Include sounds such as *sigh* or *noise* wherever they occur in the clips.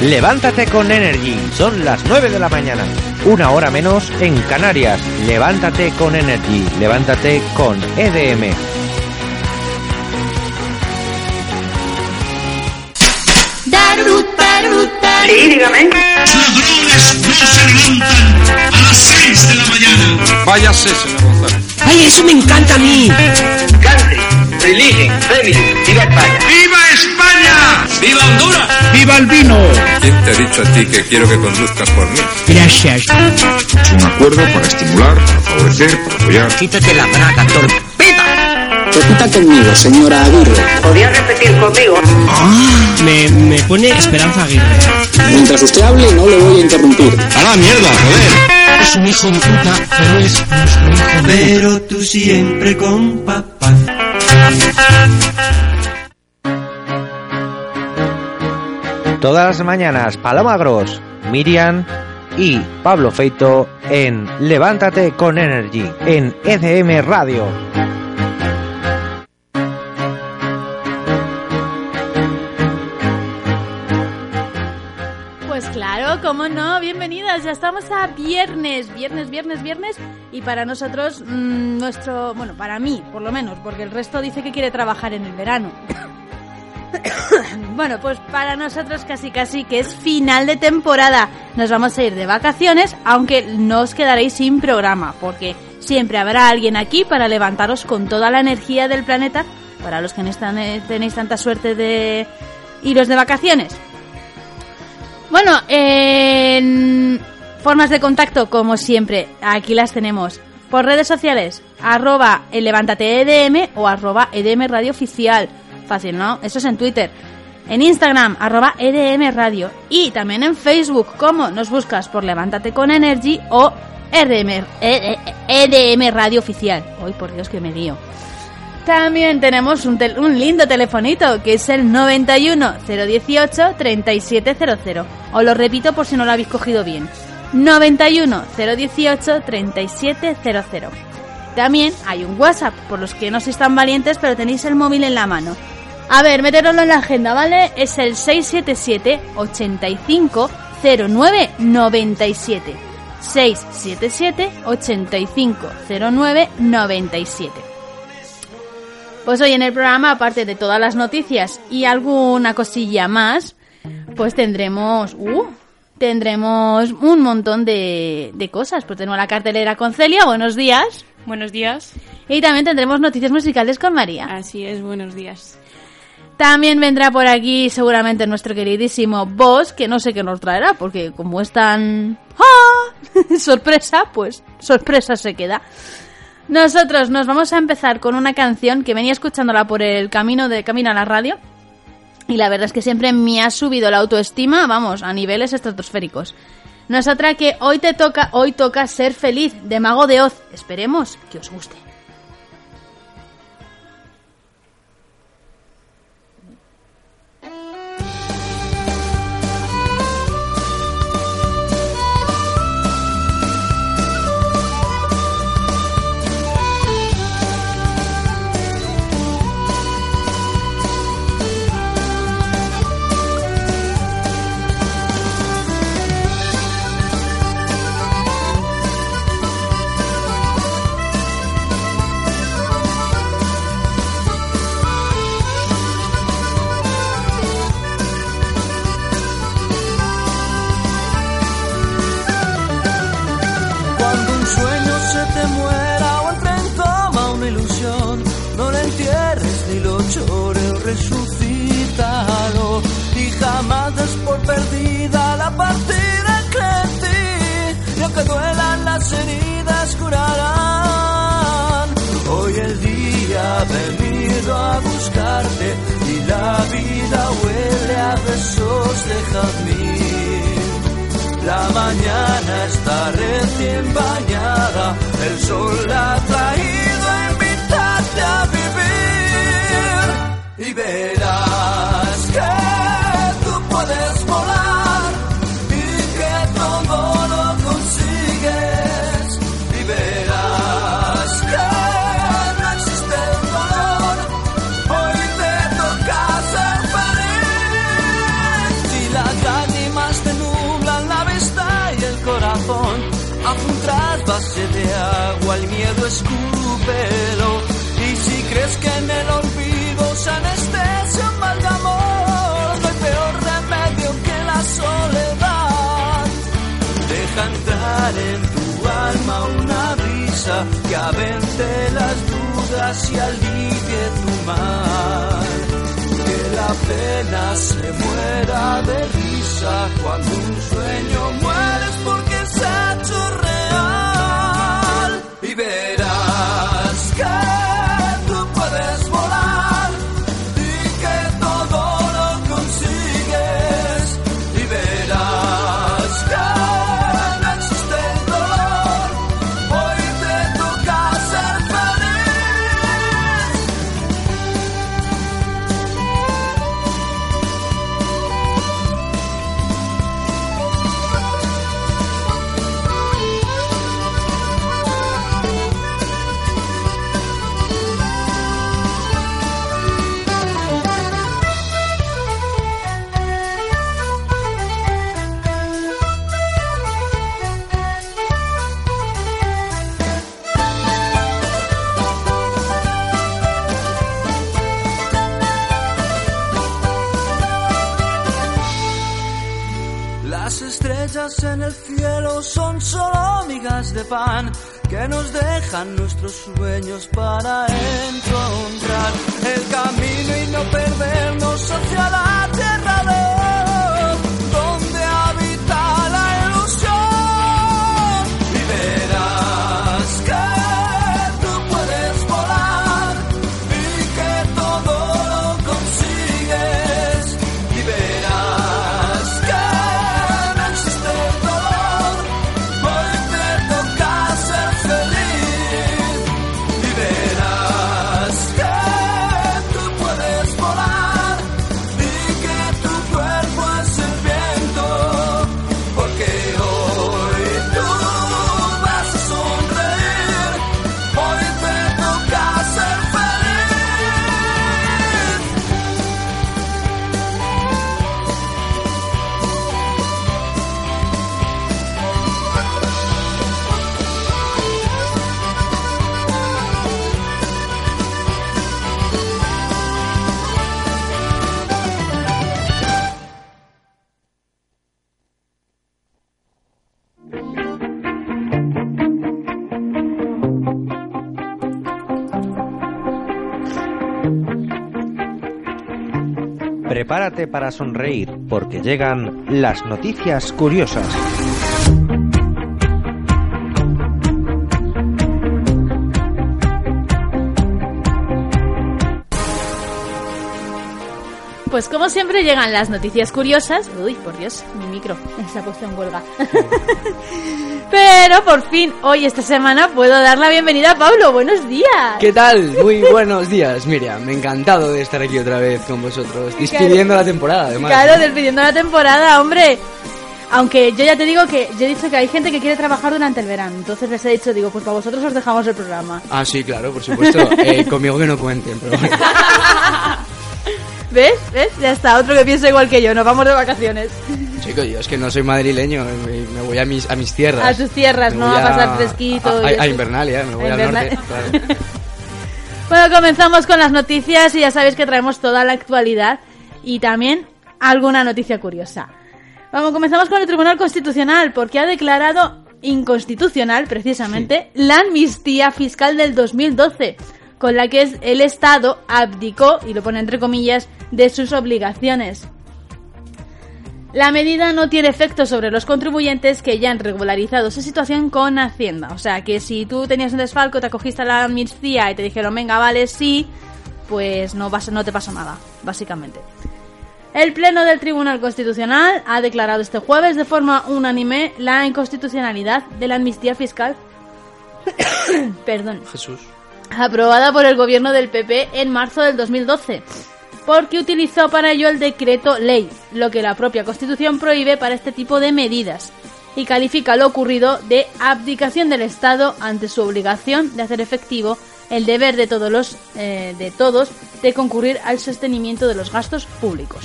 Levántate con Energy. Son las 9 de la mañana. Una hora menos en Canarias. Levántate con Energy. Levántate con EDM. Sí, dígame. Ladrones no se levantan a las 6 de la mañana. Váyase, señor González. ¡Ay, eso me encanta a mí! Country, religion, family, viva España. ¡Viva España! ¡Viva Honduras! ¡Viva el vino! ¿Quién te ha dicho a ti que quiero que conduzcas por mí? Gracias. Es un acuerdo para estimular, para favorecer, para apoyar. Quítate la braga, torpeda. Repita conmigo, señora Aguirre. ¿Podría repetir conmigo? Me, me pone Esperanza Aguirre. Mientras usted hable, no le voy a interrumpir. ¡A la mierda, joder! Es un hijo de puta, pero es nuestro hijo de... Pero tú siempre con papá. Todas las mañanas, Paloma Gross, Miriam y Pablo Feito en Levántate con Energy en EDM Radio. Pues claro, cómo no, bienvenidas, ya estamos a viernes, viernes, viernes, viernes y para nosotros, mm, nuestro, bueno, para mí por lo menos, porque el resto dice que quiere trabajar en el verano. *coughs* bueno, pues para nosotros casi casi que es final de temporada, nos vamos a ir de vacaciones, aunque no os quedaréis sin programa, porque siempre habrá alguien aquí para levantaros con toda la energía del planeta, para los que no eh, tenéis tanta suerte de iros de vacaciones. Bueno, en formas de contacto, como siempre, aquí las tenemos. Por redes sociales, arroba el levántate EDM o arroba EDM Radio Oficial. Fácil, ¿no? Eso es en Twitter. En Instagram, arroba EDM Radio. Y también en Facebook, como nos buscas por Levántate con Energy o eh, eh, EDM Radio Oficial. Hoy, por Dios, que me lío. También tenemos un, tel- un lindo telefonito que es el 91 018 3700. Os lo repito por si no lo habéis cogido bien. 91 018 3700. También hay un WhatsApp, por los que no sois tan valientes, pero tenéis el móvil en la mano. A ver, meteroslo en la agenda, ¿vale? Es el 677 85 09 97. 677 85 09 97. Pues hoy en el programa, aparte de todas las noticias y alguna cosilla más, pues tendremos... Uh, tendremos un montón de, de cosas. Pues tenemos la cartelera con Celia, buenos días. Buenos días. Y también tendremos noticias musicales con María. Así es, buenos días. También vendrá por aquí seguramente nuestro queridísimo Boss, que no sé qué nos traerá, porque como es tan... ¡Ah! *laughs* sorpresa, pues sorpresa se queda. Nosotros nos vamos a empezar con una canción que venía escuchándola por el camino de camino a la radio y la verdad es que siempre me ha subido la autoestima, vamos, a niveles estratosféricos. No es otra que hoy te toca, hoy toca ser feliz de Mago de Oz. Esperemos que os guste. La mañana está recién bañada, el sol la bases de agua, el miedo escúpelo. Y si crees que en el olvido se anestesia un mal de amor, no hay peor remedio que la soledad. Deja entrar en tu alma una brisa que avente las dudas y alivie tu mal. Que la pena se muera de risa cuando un sueño mueres dejan nuestros sueños para encontrar el camino y no perdernos hacia la Prepárate para sonreír porque llegan las noticias curiosas. Pues como siempre llegan las noticias curiosas. Uy, por Dios, mi micro se ha puesto en huelga. *laughs* Pero por fin, hoy esta semana puedo dar la bienvenida a Pablo. Buenos días. ¿Qué tal? Muy buenos días, Miriam. Me encantado de estar aquí otra vez con vosotros, despidiendo la temporada, además. Claro, despidiendo la temporada, hombre. Aunque yo ya te digo que yo he dicho que hay gente que quiere trabajar durante el verano. Entonces les he dicho, digo, pues para vosotros os dejamos el programa. Ah, sí, claro, por supuesto. Eh, *laughs* conmigo que no cuenten, pero bueno. *laughs* ¿Ves? ¿Ves? Ya está, otro que piensa igual que yo. Nos vamos de vacaciones. Chico, yo es que no soy madrileño, me, voy a mis, a mis tierras. A tus tierras, Me ¿no? A pasar fresquito. A, a- a. Invernalia, me voy al Invernalia. norte. claro. *laughs* Bueno, comenzamos con las noticias y ya sabéis que traemos toda la actualidad y también alguna noticia curiosa. Vamos, comenzamos con el Tribunal Constitucional porque ha declarado inconstitucional precisamente la amnistía fiscal del 2012, con la que el Estado abdicó, y lo pone entre comillas, de sus obligaciones. La medida no tiene efecto sobre los contribuyentes que ya han regularizado su situación con Hacienda. O sea, que si tú tenías un desfalco, te acogiste a la amnistía y te dijeron, venga, vale, sí, pues no, vas, no te pasa nada, básicamente. El Pleno del Tribunal Constitucional ha declarado este jueves de forma unánime la inconstitucionalidad de la amnistía fiscal. *coughs* Perdón Jesús. Aprobada por el gobierno del PP en marzo del 2012, porque utilizó para ello el decreto ley, lo que la propia Constitución prohíbe para este tipo de medidas, y califica lo ocurrido de abdicación del Estado ante su obligación de hacer efectivo el deber de todos los eh, de todos de concurrir al sostenimiento de los gastos públicos.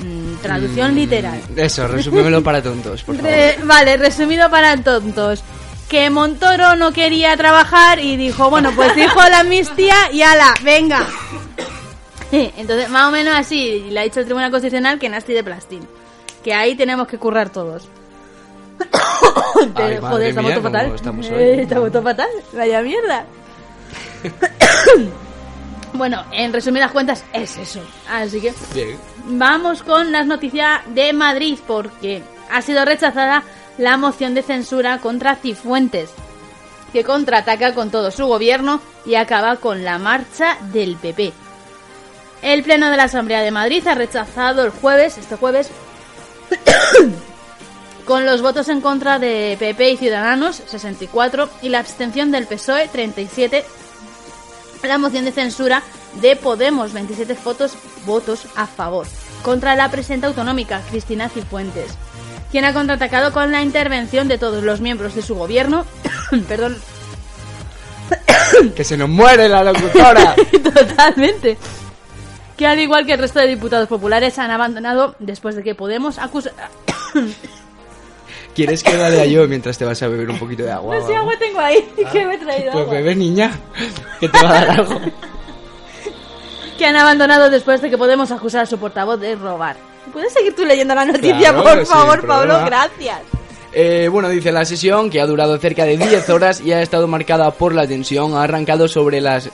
Mm, traducción Mm, literal. Eso, resúmemelo para tontos, por favor. Re- vale, resumido para tontos. Que Montoro no quería trabajar y dijo, bueno, pues dijo la amnistía y ala, venga. *laughs* Entonces, más o menos así, le ha dicho el Tribunal Constitucional que nasty de plastín. Que ahí tenemos que currar todos. *coughs* Ay, joder, estamos mía, todo fatal. estamos. Eh, estamos todo fatal. Vaya mierda. *coughs* bueno, en resumidas cuentas, es eso. Así que Bien. vamos con las noticias de Madrid, porque ha sido rechazada la moción de censura contra Cifuentes, que contraataca con todo su gobierno y acaba con la marcha del PP. El Pleno de la Asamblea de Madrid ha rechazado el jueves, este jueves, *coughs* con los votos en contra de PP y Ciudadanos, 64, y la abstención del PSOE, 37, la moción de censura de Podemos, 27 votos, votos a favor, contra la presidenta autonómica, Cristina Cifuentes, quien ha contraatacado con la intervención de todos los miembros de su gobierno, *coughs* perdón, Que se nos muere la locutora. *coughs* Totalmente. Que al igual que el resto de diputados populares han abandonado después de que Podemos acusar... *coughs* ¿Quieres que lea yo mientras te vas a beber un poquito de agua? No sé, agua tengo ahí, *laughs* que me he traído Pues agua. bebe, niña, que te va a dar algo. *laughs* Que han abandonado después de que Podemos acusar a su portavoz de robar. ¿Puedes seguir tú leyendo la noticia, Claro, por favor. Pablo? Gracias. Eh, bueno, dice la sesión, que ha durado cerca de 10 horas y ha estado marcada por la tensión, ha arrancado sobre las...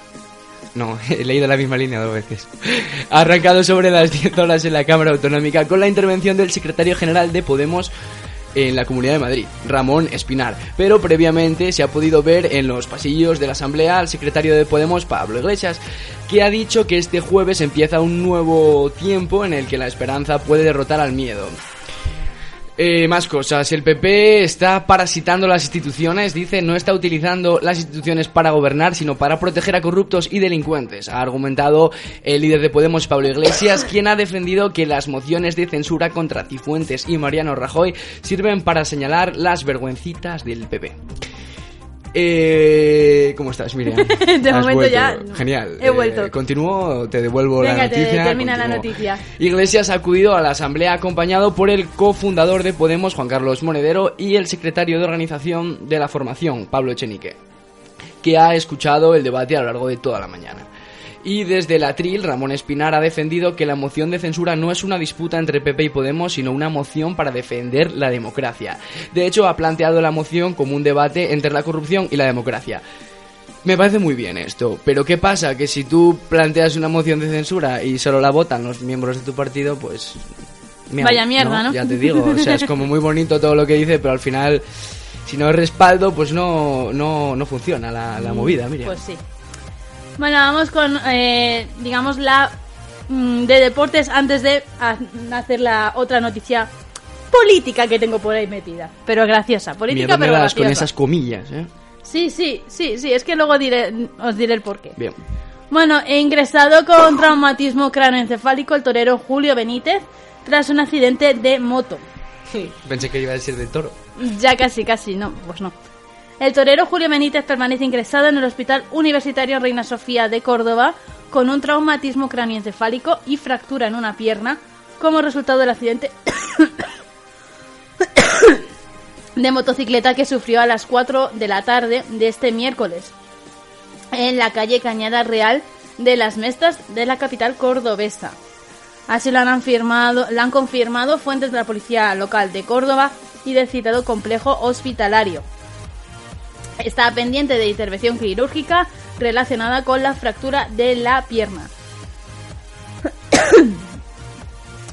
No, *laughs* he leído la misma línea dos veces. Ha arrancado sobre las 10 horas en la Cámara Autonómica con la intervención del secretario general de Podemos en la Comunidad de Madrid, Ramón Espinar. Pero previamente se ha podido ver en los pasillos de la Asamblea al secretario de Podemos, Pablo Iglesias, que ha dicho que este jueves empieza un nuevo tiempo en el que la esperanza puede derrotar al miedo. Eh, más cosas. El PP está parasitando las instituciones, dice, no está utilizando las instituciones para gobernar, sino para proteger a corruptos y delincuentes. Ha argumentado el líder de Podemos, Pablo Iglesias, quien ha defendido que las mociones de censura contra Cifuentes y Mariano Rajoy sirven para señalar las vergüencitas del PP. Eh, ¿Cómo estás, Miriam? *laughs* De Has momento vuelto. ya. Genial. He vuelto. Eh, ¿Continúo? ¿Te devuelvo la te- noticia? termina la noticia. Iglesias ha acudido a la asamblea acompañado por el cofundador de Podemos, Juan Carlos Monedero, y el secretario de organización de la formación, Pablo Echenique, que ha escuchado el debate a lo largo de toda la mañana. Y desde el atril, Ramón Espinar ha defendido que la moción de censura no es una disputa entre PP y Podemos, sino una moción para defender la democracia. De hecho, ha planteado la moción como un debate entre la corrupción y la democracia. Me parece muy bien esto, pero ¿qué pasa? Que si tú planteas una moción de censura y solo la votan los miembros de tu partido, pues... Vaya mierda, ¿no? Ya te digo, o sea, es como muy bonito todo lo que dice, pero al final, si no hay respaldo, pues no, no, no funciona la, la movida, mira. Pues sí. Bueno, vamos con, eh, digamos, la mm, de deportes antes de ha- hacer la otra noticia política que tengo por ahí metida. Pero graciosa. Política, pero graciosa. con esas comillas, ¿eh? Sí, sí, sí, sí. Es que luego diré, os diré el porqué. Bien. Bueno, he ingresado con traumatismo cráneoencefálico el torero Julio Benítez tras un accidente de moto. Pensé que iba a decir de toro. Ya casi, casi, no, pues no. El torero Julio Benítez permanece ingresado en el Hospital Universitario Reina Sofía de Córdoba con un traumatismo cráneoencefálico y fractura en una pierna como resultado del accidente *coughs* de motocicleta que sufrió a las 4 de la tarde de este miércoles en la calle Cañada Real de las Mestas de la capital cordobesa. Así lo han, afirmado, lo han confirmado fuentes de la policía local de Córdoba y del citado complejo hospitalario. Está pendiente de intervención quirúrgica relacionada con la fractura de la pierna. *coughs*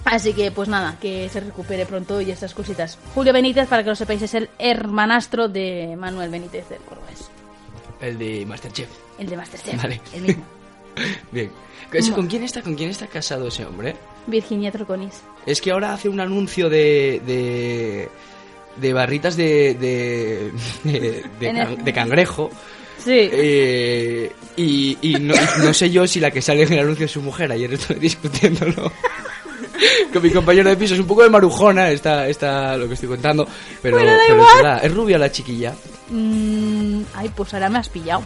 Así que, pues nada, que se recupere pronto y estas cositas. Julio Benítez, para que lo sepáis, es el hermanastro de Manuel Benítez del Cordobés. El de Masterchef. El de Masterchef. Vale. El mismo. *laughs* Bien. ¿Con quién, está, ¿Con quién está casado ese hombre? Virginia Troconis. Es que ahora hace un anuncio de. de. De barritas de. de. de, de *laughs* can- de cangrejo. Sí. Eh, y, y no, sé yo si la que sale en el anuncio es su mujer. Ayer estuve *laughs* discutiéndolo con mi compañero de piso. Es un poco de marujona está, está lo que estoy contando. Pero, Bueno, pero es rubia la chiquilla. Mm, ay, pues ahora me has pillado.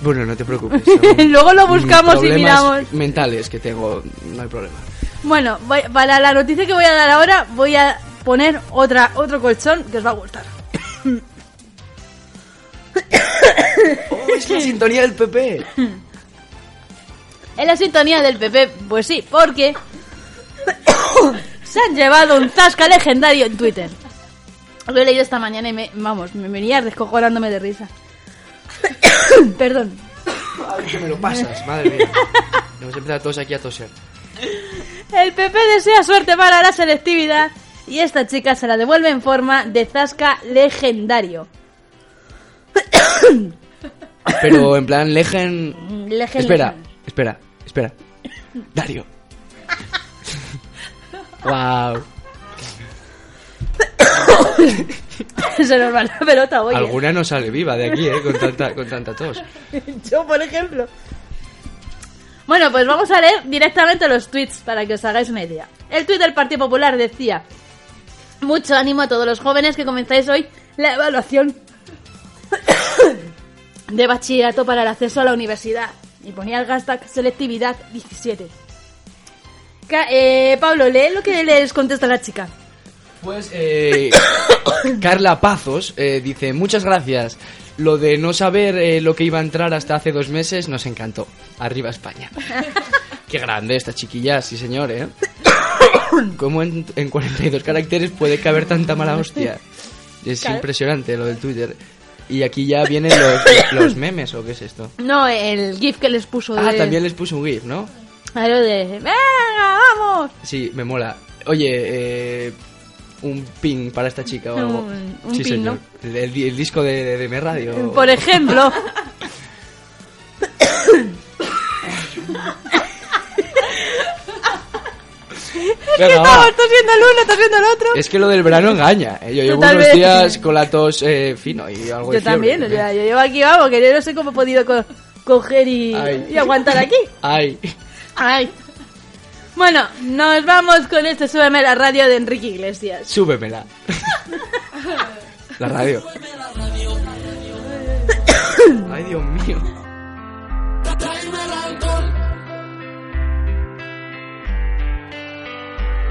Bueno, no te preocupes. *laughs* Luego lo buscamos y miramos. mentales que tengo. No hay problema. Bueno, voy- para la noticia que voy a dar ahora, voy a poner otra otro colchón que os va a gustar. Es la sintonía del PP. En la sintonía del PP, pues sí, porque se han llevado un zasca legendario en Twitter. Lo he leído esta mañana y me, vamos, me venía descojonándome de risa. *coughs* Perdón. Ay, que me lo pasas, madre mía. Hemos empezado todos aquí a toser. El PP desea suerte para la selectividad y esta chica se la devuelve en forma de zasca legendario. *coughs* Pero en plan, Legen. Legen, Espera, espera, espera. Dario. wow. Se nos va la pelota, oye. Alguna no sale viva de aquí, ¿eh? Con tanta, con tanta tos. *laughs* Yo, por ejemplo. Bueno, pues vamos a leer directamente los tweets para que os hagáis una idea. El tweet del Partido Popular decía: Mucho ánimo a todos los jóvenes que comenzáis hoy la evaluación de bachillerato para el acceso a la universidad. Y ponía el hashtag selectividad 17. Ca- eh, Pablo, lee lo que les contesta la chica. Pues, eh, *coughs* Carla Pazos eh, dice, muchas gracias. Lo de no saber eh, lo que iba a entrar hasta hace dos meses nos encantó. Arriba España. *laughs* Qué grande esta chiquilla, sí señor, ¿eh? ¿Cómo en, en 42 caracteres puede caber tanta mala hostia? Es Claro. impresionante lo del Twitter. Y aquí ya vienen los, los memes, ¿o qué es esto? No, el GIF que les puso de. Ah, también les puse un GIF, ¿no? Claro, de. ¡Venga, vamos! Sí, me mola. Oye, eh, un ping para esta chica o algo. Un- un sí, pin, señor. El disco de, de, de mi radio. Por ejemplo. *laughs* Venga, Estamos va. tosiendo el uno, tosiendo el otro. Es que lo del verano engaña. eh. Yo llevo unos días con la tos eh, fino y algo de Yo también, fiebre, o sea, ¿eh? yo llevo aquí, vamos, que yo no sé cómo he podido co- coger y, aguantar aquí. Ay, Ay. Bueno, nos vamos con este Súbeme la radio de Enrique Iglesias. súbemela. *laughs* la radio. Ay, Dios mío. Tráeme el alcohol.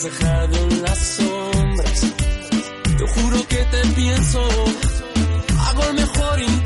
has dejado en las sombras. Te juro que te pienso, hago el mejor intento.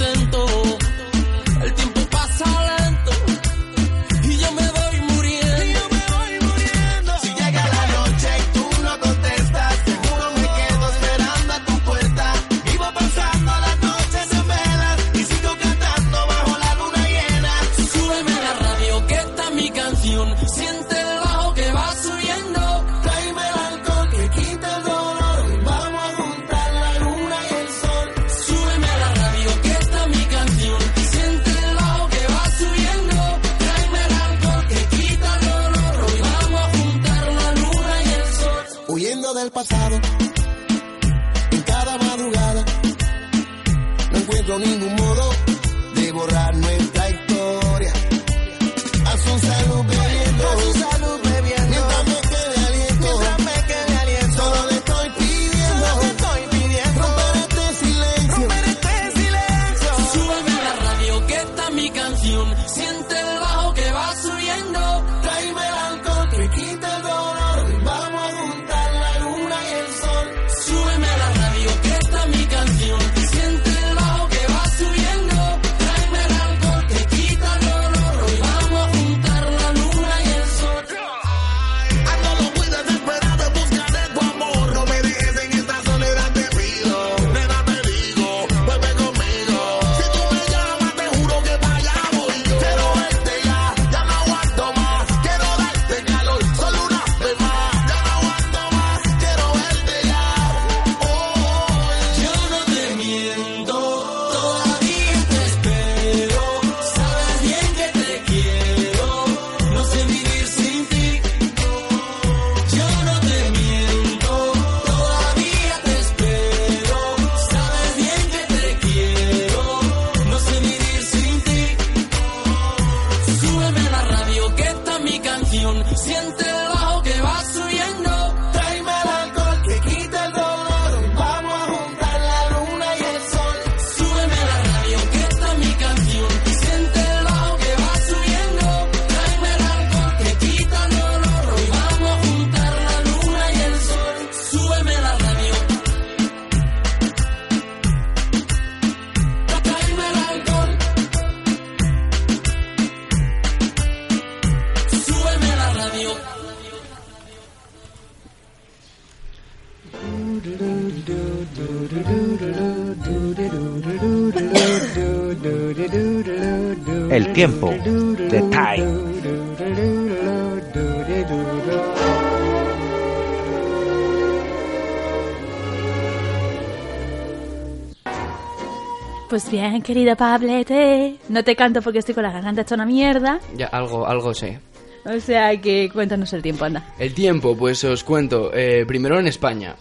Pues bien, querido Pablete, no te canto porque estoy con la garganta hecha una mierda. Ya, algo, algo sé. O sea que cuéntanos el tiempo, anda. El tiempo, pues os cuento. eh, primero en España,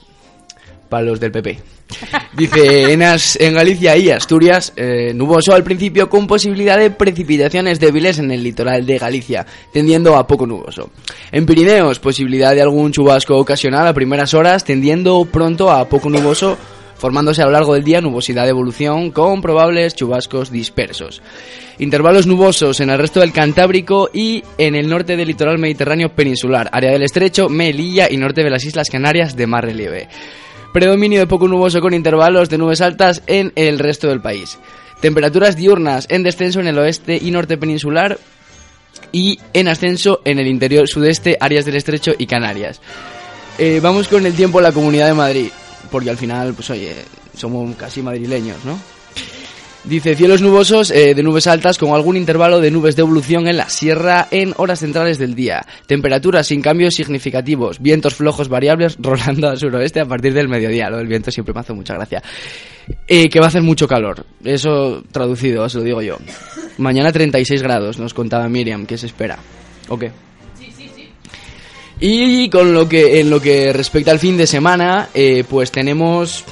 para los del PP. *laughs* Dice, en, As- en Galicia y Asturias, eh, nuboso al principio con posibilidad de precipitaciones débiles en el litoral de Galicia, tendiendo a poco nuboso. En Pirineos, posibilidad de algún chubasco ocasional a primeras horas, tendiendo pronto a poco nuboso, formándose a lo largo del día nubosidad de evolución con probables chubascos dispersos. Intervalos nubosos en el resto del Cantábrico y en el norte del litoral mediterráneo peninsular, área del estrecho, Melilla y norte de las Islas Canarias de más relieve. Predominio de poco nuboso con intervalos de nubes altas en el resto del país. Temperaturas diurnas en descenso en el oeste y norte peninsular y en ascenso en el interior sudeste, áreas del estrecho y Canarias. Eh, vamos con el tiempo en la Comunidad de Madrid, porque al final, pues oye, somos casi madrileños, ¿no? Dice cielos nubosos eh, de nubes altas con algún intervalo de nubes de evolución en la sierra en horas centrales del día. Temperaturas sin cambios significativos. Vientos flojos variables *laughs* rolando al suroeste a partir del mediodía. Lo del viento siempre me hace mucha gracia. Eh, que va a hacer mucho calor. Eso traducido, os lo digo yo. Mañana 36 grados, nos contaba Miriam. ¿Qué se espera? ¿O qué? Y con lo que en lo que respecta al fin de semana, eh, pues tenemos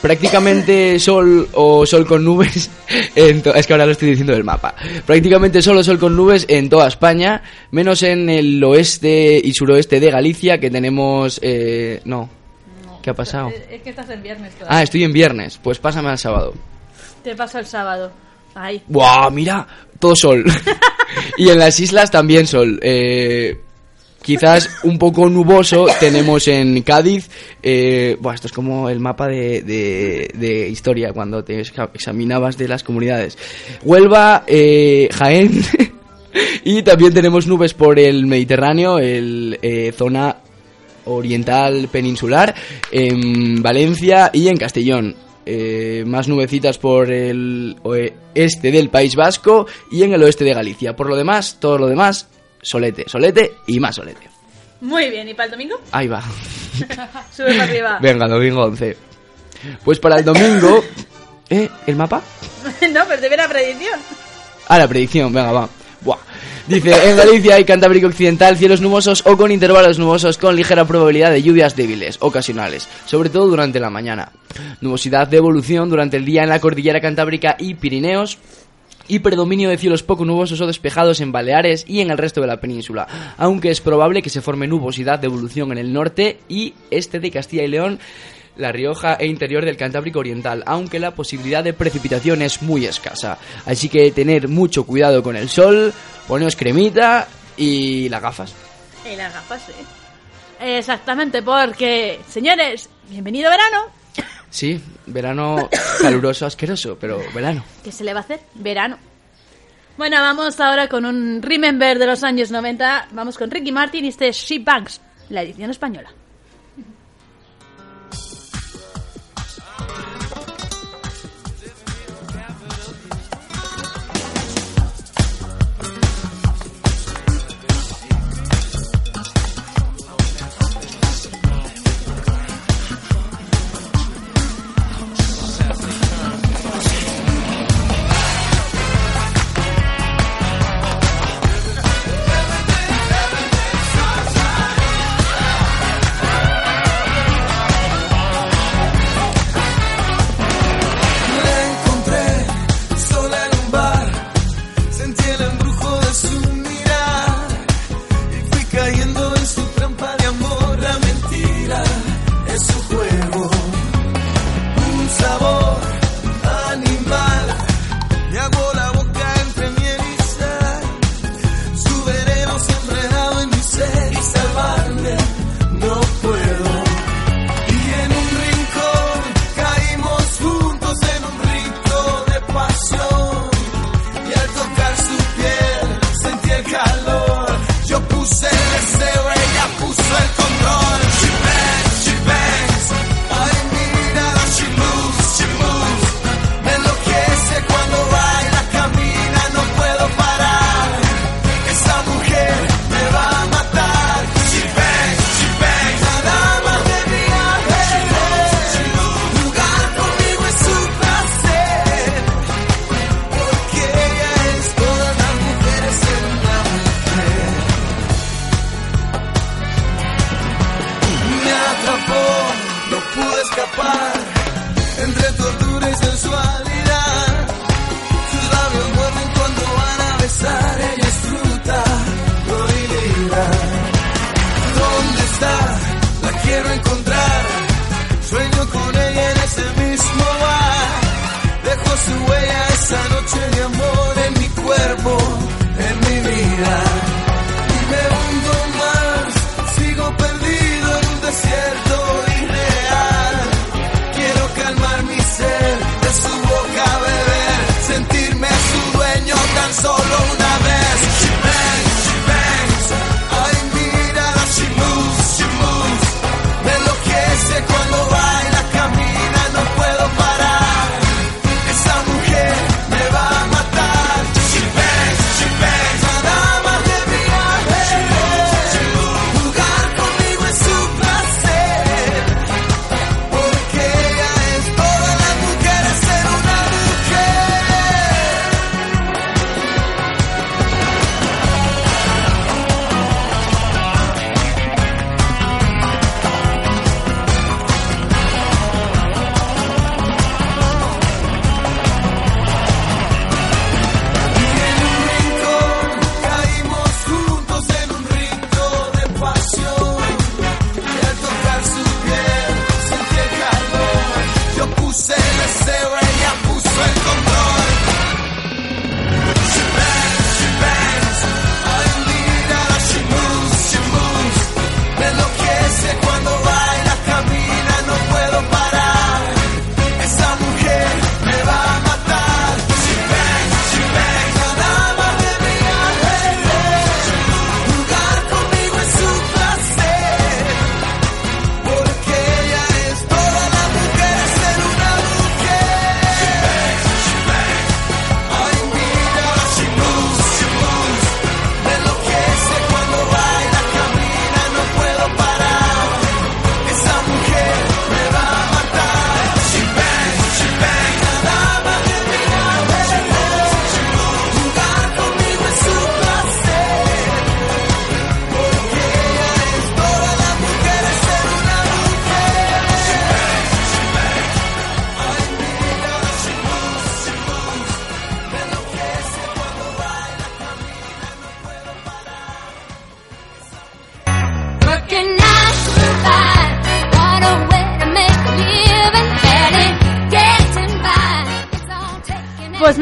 prácticamente sol o sol con nubes. *laughs* En es que ahora lo estoy diciendo del mapa. Prácticamente sol o sol con nubes en toda España, menos en el oeste y suroeste de Galicia, que tenemos. eh, no. ¿Qué ha pasado? Es que estás en viernes todavía. Ah, estoy en viernes. Pues pásame al sábado. Te paso el sábado. Ay. ¡Buah! Mira, todo sol. *laughs* y en las islas también sol. Eh, quizás un poco nuboso tenemos en Cádiz. Eh, buah, esto es como el mapa de, de- de historia cuando te examinabas de las comunidades. Huelva, eh, Jaén. *laughs* y también tenemos nubes por el Mediterráneo, el eh, zona oriental peninsular, en Valencia y en Castellón. Eh, más nubecitas por el oeste del País Vasco y en el oeste de Galicia. Por lo demás, todo lo demás, solete, solete y más solete. Muy bien, ¿y para el domingo? Ahí va. *laughs* Sube para arriba. Venga, domingo 11. Pues para el domingo... ¿Eh? ¿El mapa? *laughs* no, pero te ve la predicción. Ah, la predicción, venga, va. Buah. Dice, en Galicia y Cantábrico Occidental, cielos nubosos o con intervalos nubosos con ligera probabilidad de lluvias débiles, ocasionales, sobre todo durante la mañana. Nubosidad de evolución durante el día en la cordillera Cantábrica y Pirineos, y predominio de cielos poco nubosos o despejados en Baleares y en el resto de la península, aunque es probable que se forme nubosidad de evolución en el norte y este de Castilla y León, La Rioja e interior del Cantábrico Oriental, aunque la posibilidad de precipitación es muy escasa. Así que tener mucho cuidado con el sol, poneos cremita y las gafas. Y las gafas, sí. Exactamente, porque, señores, bienvenido verano. Sí, verano *coughs* caluroso, asqueroso, pero verano. ¿Qué se le va a hacer? Verano. Bueno, vamos ahora con un Remember de los años 90. Vamos con Ricky Martin y este Sheep Banks, la edición española.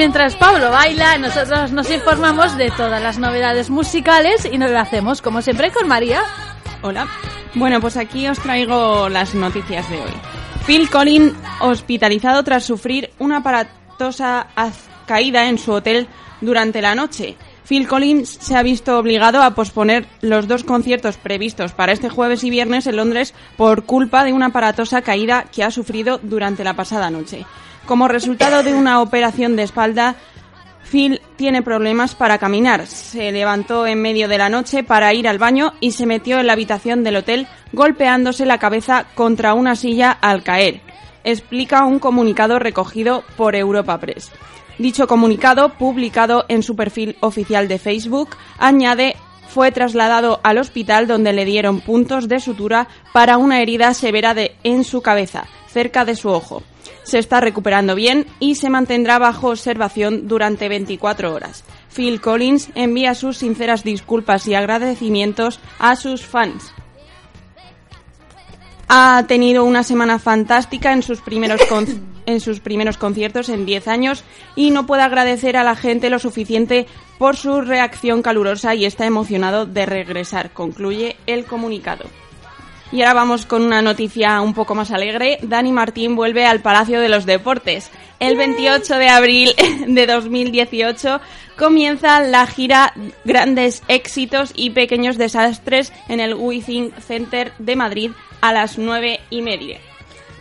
Mientras Pablo baila, nosotros nos informamos de todas las novedades musicales y nos lo hacemos, como siempre, con María. Hola. Bueno, pues aquí os traigo las noticias de hoy. Phil Collins hospitalizado tras sufrir una aparatosa caída en su hotel durante la noche. Phil Collins se ha visto obligado a posponer los dos conciertos previstos para este jueves y viernes en Londres por culpa de una aparatosa caída que ha sufrido durante la pasada noche. Como resultado de una operación de espalda, Phil tiene problemas para caminar. Se levantó en medio de la noche para ir al baño y se metió en la habitación del hotel golpeándose la cabeza contra una silla al caer, explica un comunicado recogido por Europa Press. Dicho comunicado, publicado en su perfil oficial de Facebook, añade fue trasladado al hospital donde le dieron puntos de sutura para una herida severa de, en su cabeza, cerca de su ojo. Se está recuperando bien y se mantendrá bajo observación durante 24 horas. Phil Collins envía sus sinceras disculpas y agradecimientos a sus fans. Ha tenido una semana fantástica en sus primeros *laughs* en sus primeros conciertos en 10 años y no puede agradecer a la gente lo suficiente por su reacción calurosa y está emocionado de regresar, concluye el comunicado. Y ahora vamos con una noticia un poco más alegre. Dani Martín vuelve al Palacio de los Deportes. El 28 de abril *laughs* de 2018 comienza la gira Grandes Éxitos y Pequeños Desastres en el Withing Center de Madrid a las 9 y media.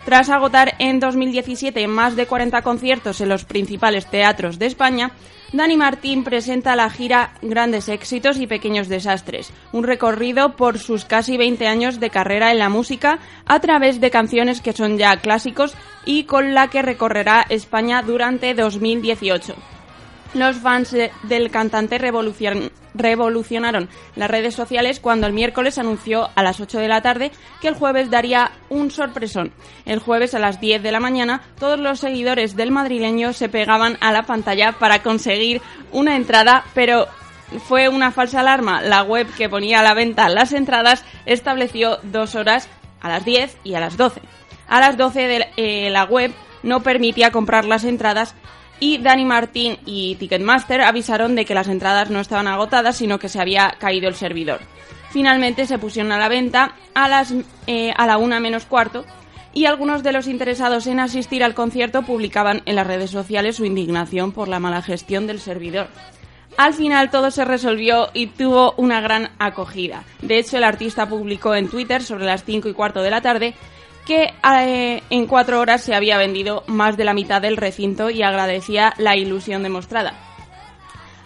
Tras agotar en 2017 más de 40 conciertos en los principales teatros de España, Dani Martín presenta la gira Grandes Éxitos y Pequeños Desastres, un recorrido por sus casi 20 años de carrera en la música a través de canciones que son ya clásicos y con la que recorrerá España durante 2018. Los fans de- del cantante revolucion- revolucionaron las redes sociales cuando el miércoles anunció a las 8 de la tarde que el jueves daría un sorpresón. El jueves a las 10 de la mañana todos los seguidores del madrileño se pegaban a la pantalla para conseguir una entrada, pero fue una falsa alarma. La web que ponía a la venta las entradas estableció dos horas a las 10 y a las 12. A las 12 de eh, la web no permitía comprar las entradas y Dani Martín y Ticketmaster avisaron de que las entradas no estaban agotadas, sino que se había caído el servidor. Finalmente se pusieron a la venta a, las, eh, a la una menos cuarto y algunos de los interesados en asistir al concierto publicaban en las redes sociales su indignación por la mala gestión del servidor. Al final todo se resolvió y tuvo una gran acogida. De hecho, el artista publicó en Twitter sobre las 5 y cuarto de la tarde que eh, en cuatro horas se había vendido más de la mitad del recinto y agradecía la ilusión demostrada.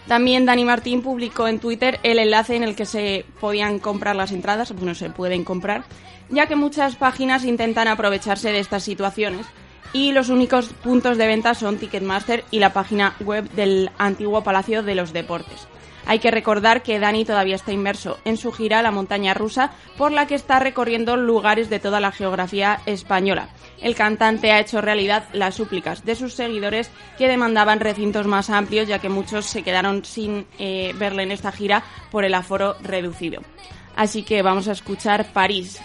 También Dani Martín publicó en Twitter el enlace en el que se podían comprar las entradas, bueno, se pueden comprar, ya que muchas páginas intentan aprovecharse de estas situaciones y los únicos puntos de venta son Ticketmaster y la página web del antiguo Palacio de los Deportes. Hay que recordar que Dani todavía está inmerso en su gira la montaña rusa, por la que está recorriendo lugares de toda la geografía española. El cantante ha hecho realidad las súplicas de sus seguidores que demandaban recintos más amplios, ya que muchos se quedaron sin eh, verle en esta gira por el aforo reducido. Así que vamos a escuchar París.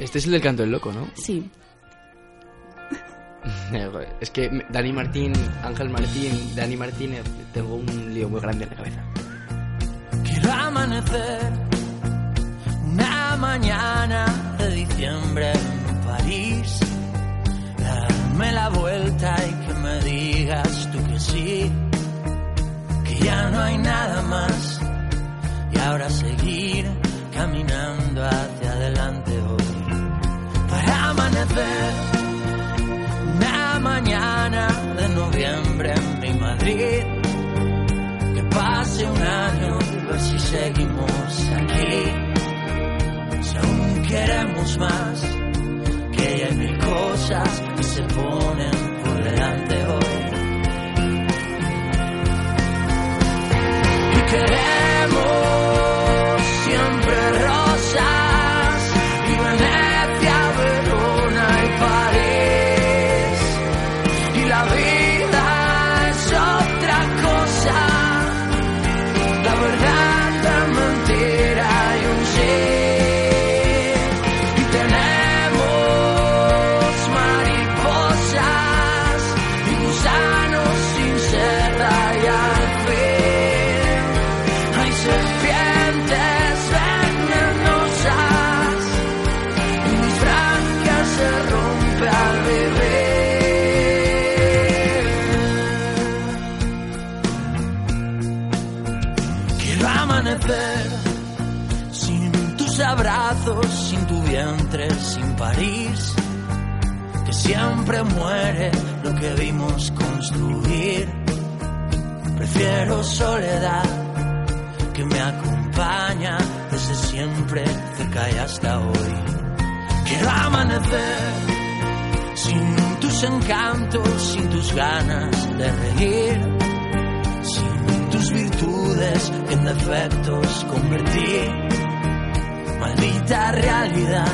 Este es el del canto del loco, ¿no? Sí. *laughs* Es que Dani Martín, Ángel Martín, Dani Martínez, tengo un lío muy grande en la cabeza. Quiero amanecer una mañana de diciembre en París, darme la vuelta y que me digas tú que sí, que ya no hay nada más y ahora seguir caminando hacia adelante hoy para amanecer en mi Madrid que pase un año y ver si seguimos aquí. Si aún queremos más, que hay mil cosas que se ponen que vimos construir. Prefiero soledad que me acompaña desde siempre, cerca y hasta hoy. Quiero amanecer sin tus encantos, sin tus ganas de reír, sin tus virtudes en defectos convertir. Maldita realidad,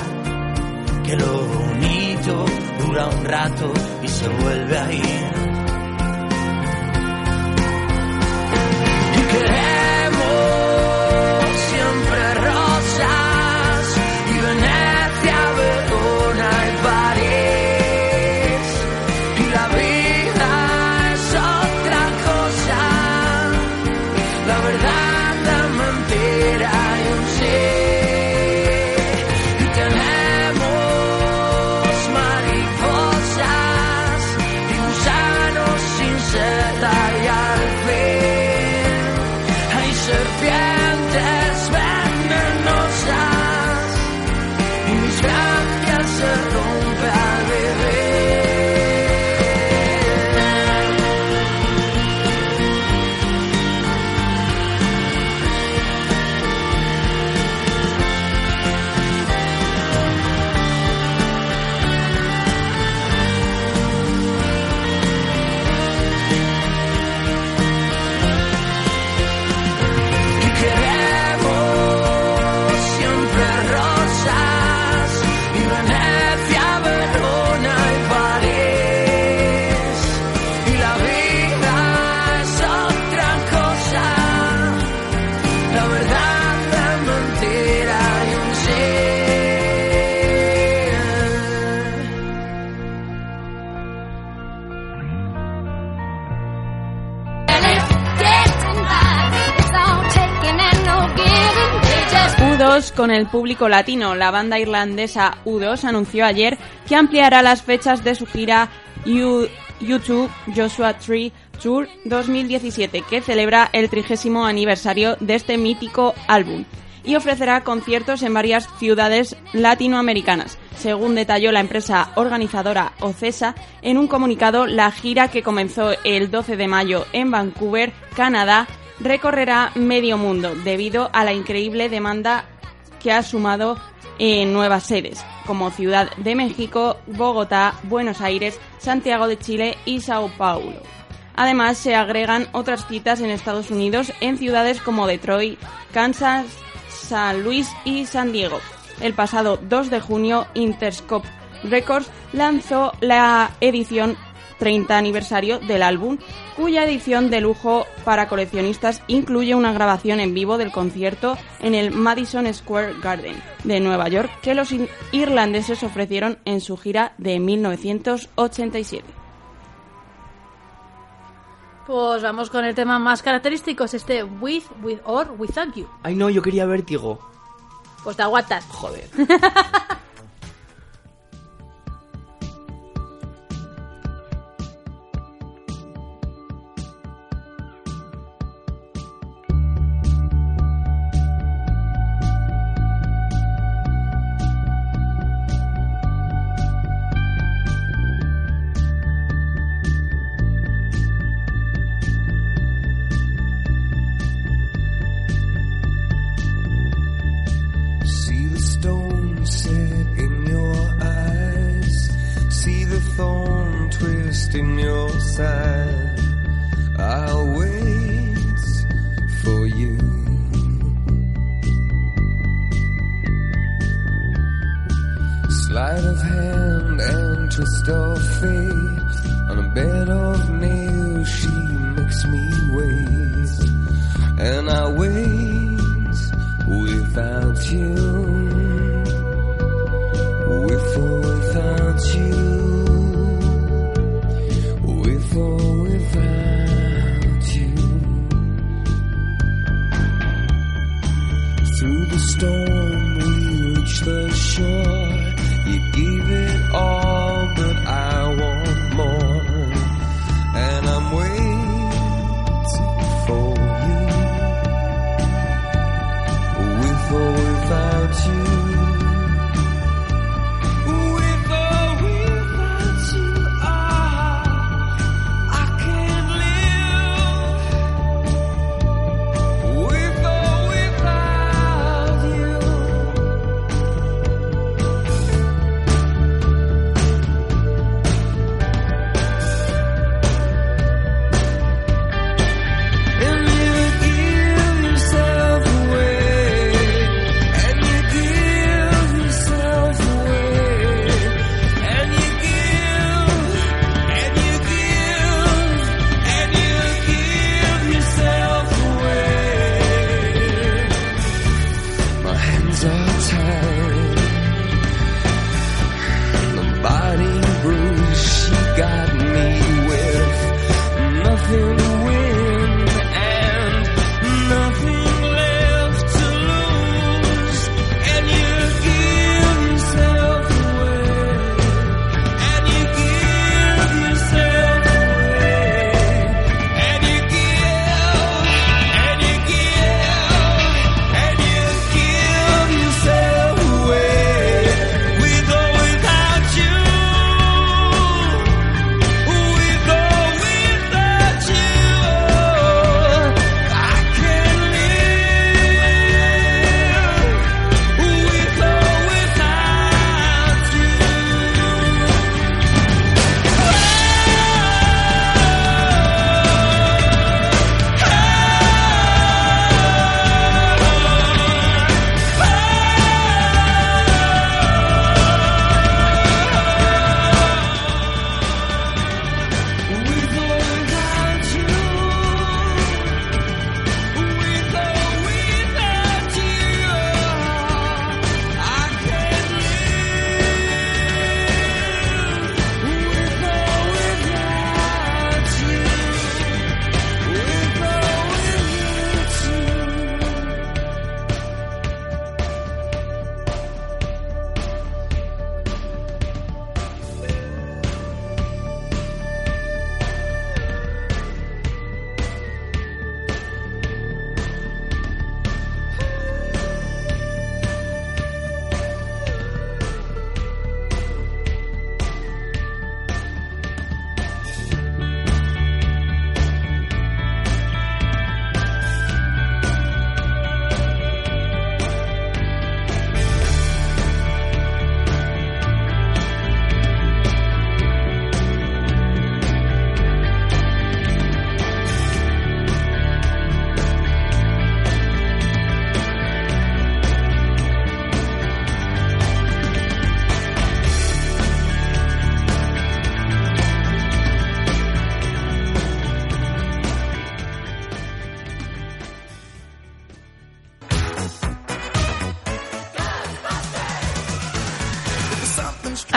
lo bonito dura un rato y se vuelve a ir. Con el público latino. La banda irlandesa U2 anunció ayer que ampliará las fechas de su gira U- YouTube Joshua Tree Tour 2017, que celebra el trigésimo aniversario de este mítico álbum y ofrecerá conciertos en varias ciudades latinoamericanas. Según detalló la empresa organizadora Ocesa en un comunicado, la gira que comenzó el 12 de mayo en Vancouver, Canadá, recorrerá medio mundo debido a la increíble demanda que ha sumado en nuevas sedes, como Ciudad de México, Bogotá, Buenos Aires, Santiago de Chile y Sao Paulo. Además, se agregan otras citas en Estados Unidos en ciudades como Detroit, Kansas, San Luis y San Diego. El pasado 2 de junio, Interscope Records lanzó la edición 30 aniversario del álbum, cuya edición de lujo para coleccionistas incluye una grabación en vivo del concierto en el Madison Square Garden de Nueva York que los irlandeses ofrecieron en su gira de 1987. Pues vamos con el tema más característico, es este With, With or Without You. Ay, no, yo quería vértigo. Pues te aguantas. Joder. *laughs*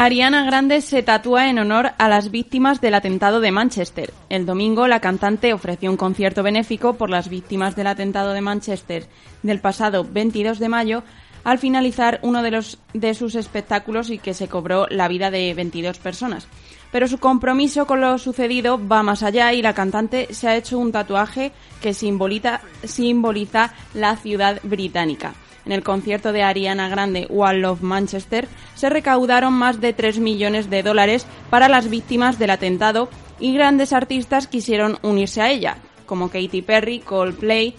Ariana Grande se tatúa en honor a las víctimas del atentado de Manchester. El domingo la cantante ofreció un concierto benéfico por las víctimas del atentado de Manchester del pasado 22 de mayo al finalizar uno de, los, de sus espectáculos y que se cobró la vida de 22 personas. Pero su compromiso con lo sucedido va más allá y la cantante se ha hecho un tatuaje que simboliza, simboliza la ciudad británica. En el concierto de Ariana Grande Wall of Manchester se recaudaron más de 3 millones de dólares para las víctimas del atentado y grandes artistas quisieron unirse a ella, como Katy Perry, Coldplay,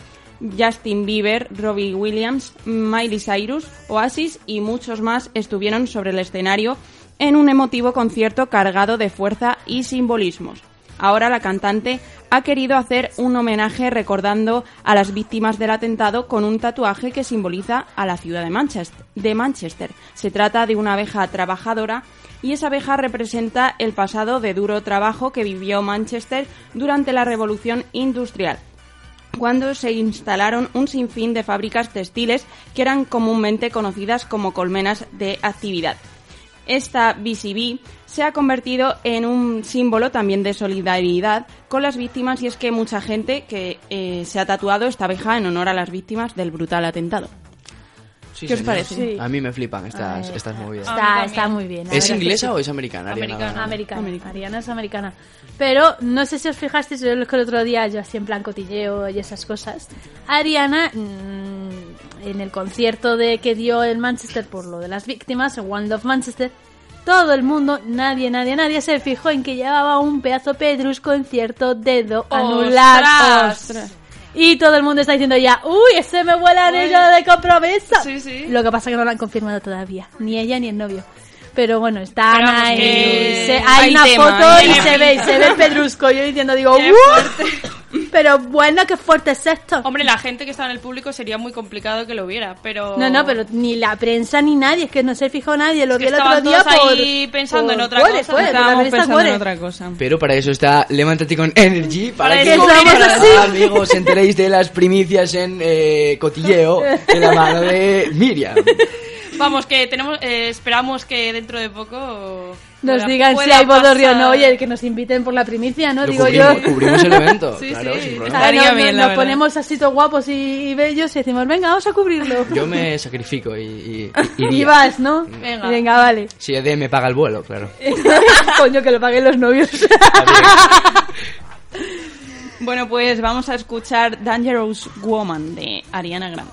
Justin Bieber, Robbie Williams, Miley Cyrus, Oasis y muchos más estuvieron sobre el escenario en un emotivo concierto cargado de fuerza y simbolismos. Ahora la cantante ha querido hacer un homenaje recordando a las víctimas del atentado con un tatuaje que simboliza a la ciudad de Manchester. De Manchester. Se trata de una abeja trabajadora y esa abeja representa el pasado de duro trabajo que vivió Manchester durante la Revolución Industrial cuando se instalaron un sinfín de fábricas textiles que eran comúnmente conocidas como colmenas de actividad. Esta BCB se ha convertido en un símbolo también de solidaridad con las víctimas y es que mucha gente que eh, se ha tatuado esta abeja en honor a las víctimas del brutal atentado. Sí, ¿Qué os señor. parece? Sí. A mí me flipan estas, Ay, estas movidas. Está, está muy bien. ¿Es inglesa o es americana? Ariana Grande? Americana. Ariana es americana. Pero no sé si os fijasteis, yo lo que el otro día, yo así en plan cotilleo y esas cosas. Ariana, mm, en el concierto de que dio en Manchester por lo de las víctimas, en One Love Manchester, todo el mundo, nadie, nadie, nadie se fijó en que llevaba un pedazo pedrusco en cierto dedo anulado. ¡Ostras! Y todo el mundo está diciendo ya, uy, ese me huele a anillo de compromiso. Sí, sí. Lo que pasa es que no lo han confirmado todavía, ni ella ni el novio. Pero bueno, están Pero ahí. que se- hay, hay una tema, foto y se ve, y se ve el pedrusco. Yo diciendo, digo, ¡uh! Pero bueno, qué fuerte es esto. Hombre, la gente que estaba en el público sería muy complicado que lo viera, pero... No, no, pero ni la prensa ni nadie, es que no se fijó nadie. Lo Es que vi el otro día todos por. ahí pensando en por otra Cuore, cosa. Estábamos revista pensando en otra cosa. Pero para eso está Levántate con Energy, para, Para que así. amigos os *laughs* enteréis de las primicias en eh, cotilleo de la mano de Miriam. Vamos, que tenemos, eh, esperamos que dentro de poco... Nos pueda- digan si hay bodorrio o no. Oye, que nos inviten por la primicia, ¿no? Lo Digo cubrimos, yo. cubrimos el evento, *laughs* Sí, claro, sí. sin problema. No, bien, nos verdad. ponemos así todos guapos y, y bellos y decimos, venga, vamos a cubrirlo. Yo me sacrifico y, y, y *laughs* Y iría. vas, ¿no? Venga. vale. Si ED me paga el vuelo, claro. *laughs* Coño, que lo paguen los novios. Bueno, pues vamos a escuchar Dangerous Woman de Ariana Grande.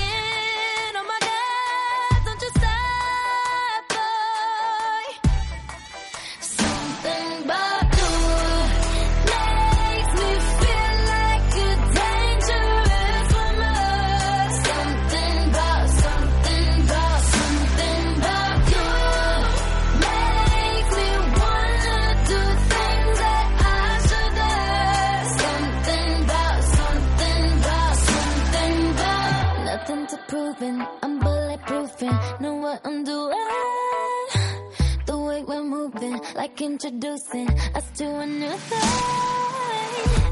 proving. I'm bulletproofing, know what I'm doing. The way we're moving, like introducing us to a new thing.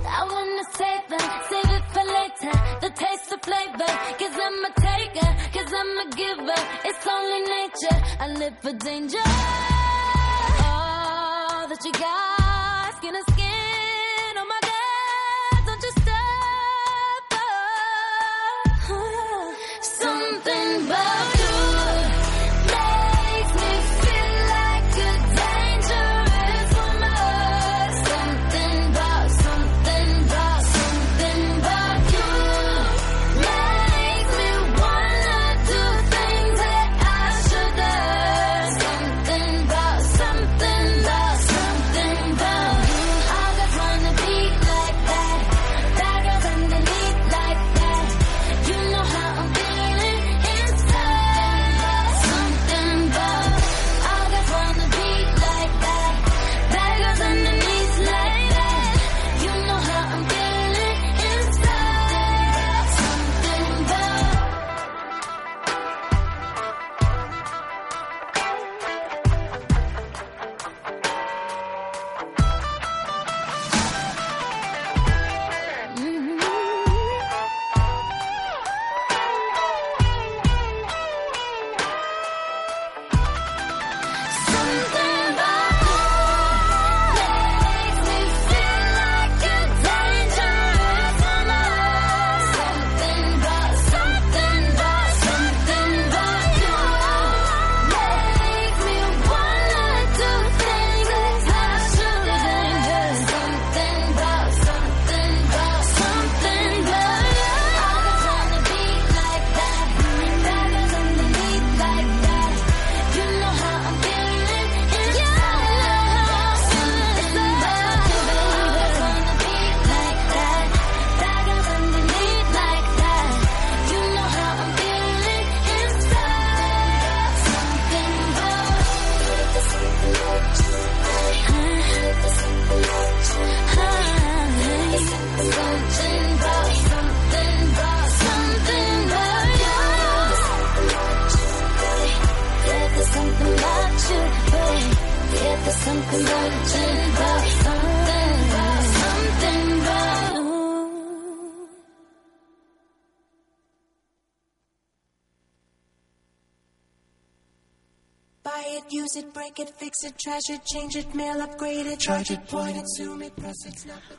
I wanna save them, save it for later. The taste of flavor, cause I'm a taker, cause I'm a giver. It's only nature, I live for danger. All that you got,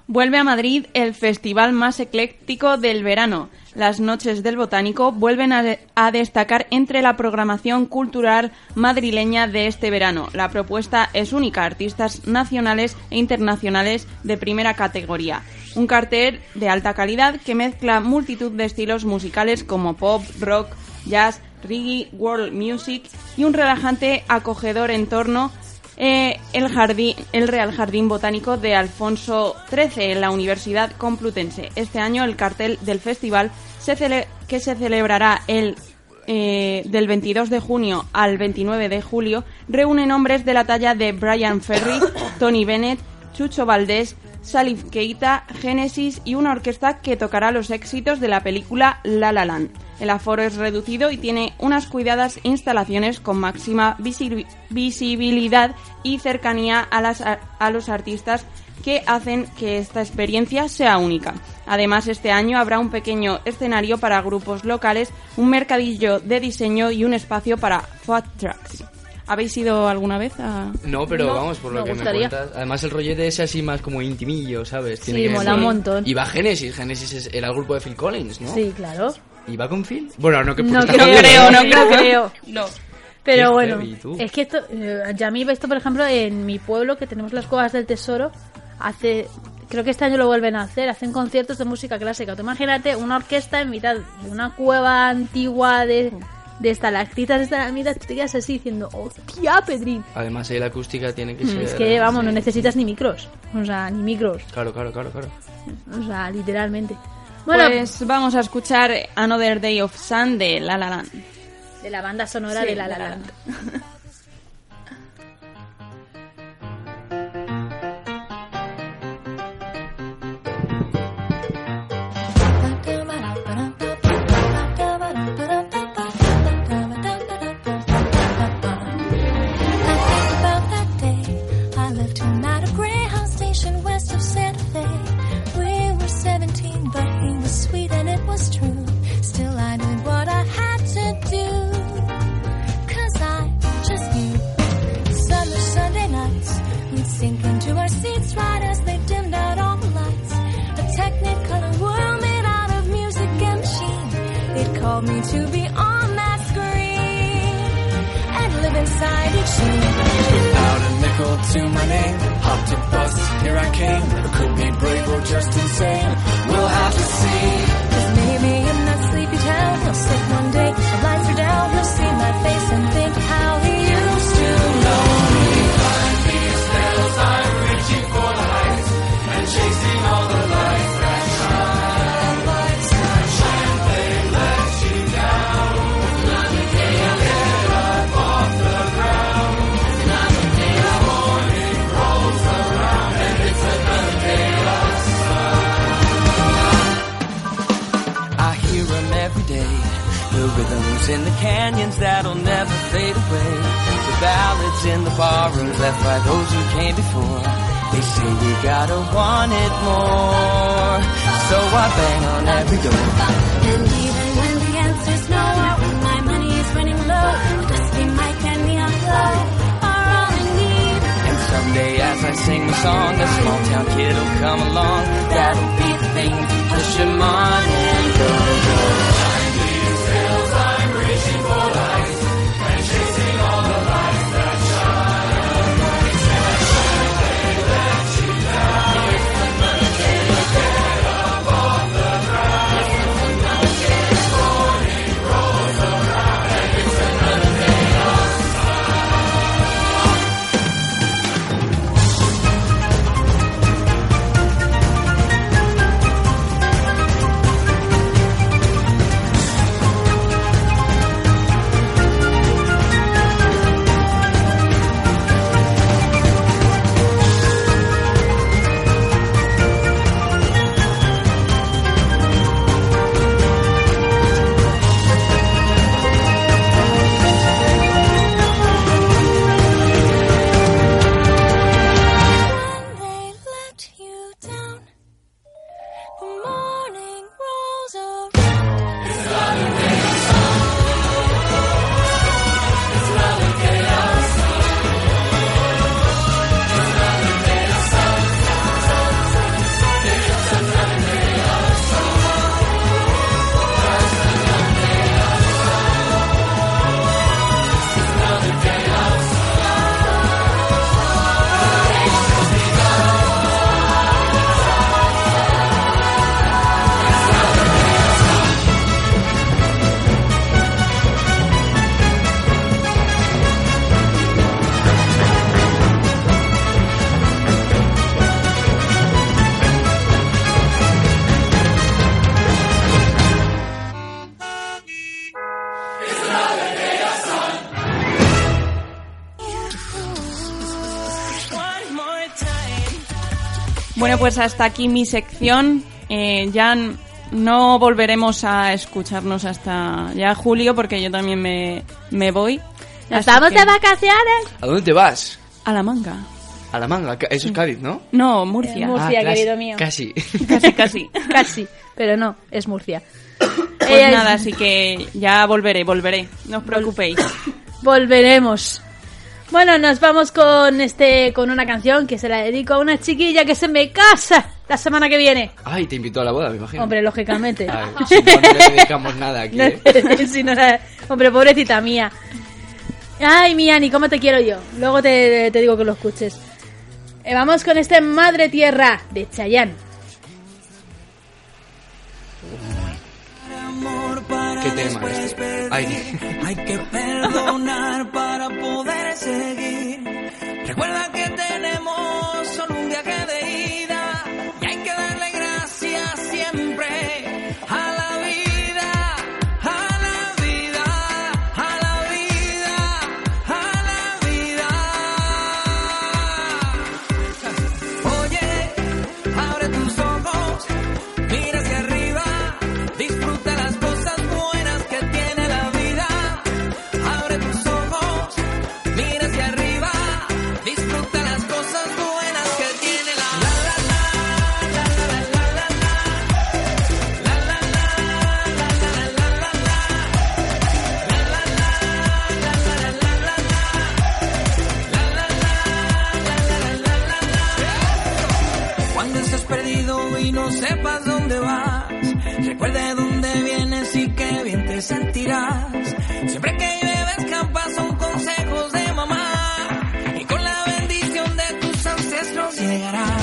Vuelve a Madrid el festival más ecléctico del verano. Las Noches del Botánico vuelven a, de- a destacar entre la programación cultural madrileña de este verano. La propuesta es única, artistas nacionales e internacionales de primera categoría. Un cartel de alta calidad que mezcla multitud de estilos musicales como pop, rock, jazz, reggae, world music y un relajante acogedor entorno eh, el, jardín, el Real Jardín Botánico de Alfonso XIII en la Universidad Complutense. Este año el cartel del festival que se celebrará el eh, del 22 de junio al 29 de julio reúne nombres de la talla de Brian Ferry, Tony Bennett, Chucho Valdés, Salif Keita, Genesis y una orquesta que tocará los éxitos de la película La La Land. El aforo es reducido y tiene unas cuidadas instalaciones con máxima visi- visibilidad y cercanía a, las, a los artistas que hacen que esta experiencia sea única. Además, este año habrá un pequeño escenario para grupos locales, un mercadillo de diseño y un espacio para food trucks. ¿Habéis ido alguna vez a...? No, pero No, vamos, por lo me que gustaría. me cuentas. Además, el rollete es así más como intimillo, ¿sabes? Sí, mola un montón. Y va Genesis. Genesis es- era el grupo de Phil Collins, ¿no? Sí, claro. ¿Y va con Phil? Bueno, no que No creo, está creo, no creo. *laughs* No. Pero Qué bueno, heavy, es que esto, eh, ya a mí esto, por ejemplo, en mi pueblo, que tenemos las cuevas del tesoro, hace, creo que este año lo vuelven a hacer, hacen conciertos de música clásica. Tú imagínate una orquesta en mitad de una cueva antigua de, de estalactitas, de estalagmitas, tú te quedas así diciendo, hostia, Pedrín. Además, ahí la acústica tiene que Mm, ser... Es que, vamos, no necesitas ni micros, o sea, ni micros, Claro, claro, claro, claro. o sea, literalmente. Bueno, Pues vamos a escuchar Another Day of Sun de La La Land. de la banda sonora Sí, de La La La La Land. *laughs* Bueno, pues hasta aquí mi sección. Eh, ya no volveremos a escucharnos hasta ya julio porque yo también me, me voy. Nos Así vamos que- de vacaciones. ¿A dónde te vas? A la manga. A la manga. Eso es Cádiz, ¿no? No, Murcia. Eh, Murcia, Ah, querido mío. Casi. *laughs* Casi, casi. *laughs* Casi, pero no, es Murcia. Pues Eh, nada, así que ya volveré, volveré. No os preocupéis. *coughs* Volveremos. Bueno, nos vamos con este con una canción que se la dedico a una chiquilla que se me casa la semana que viene. Ay, te invitó a la boda, me imagino. Hombre, lógicamente. Ay, si no, no le dedicamos nada aquí. *laughs* No, ¿eh? *laughs* si no hombre, pobrecita mía. Ay, mi Ani, ¿cómo te quiero yo? Luego te, te digo que lo escuches. Eh, vamos con este Madre Tierra de Chayanne. ¿Qué tema este? Ay, *laughs* Hay que perdonar para poder seguir. Recuerda que tenemos sentirás. Siempre que llueve escampa son consejos de mamá y con la bendición de tus ancestros llegarás.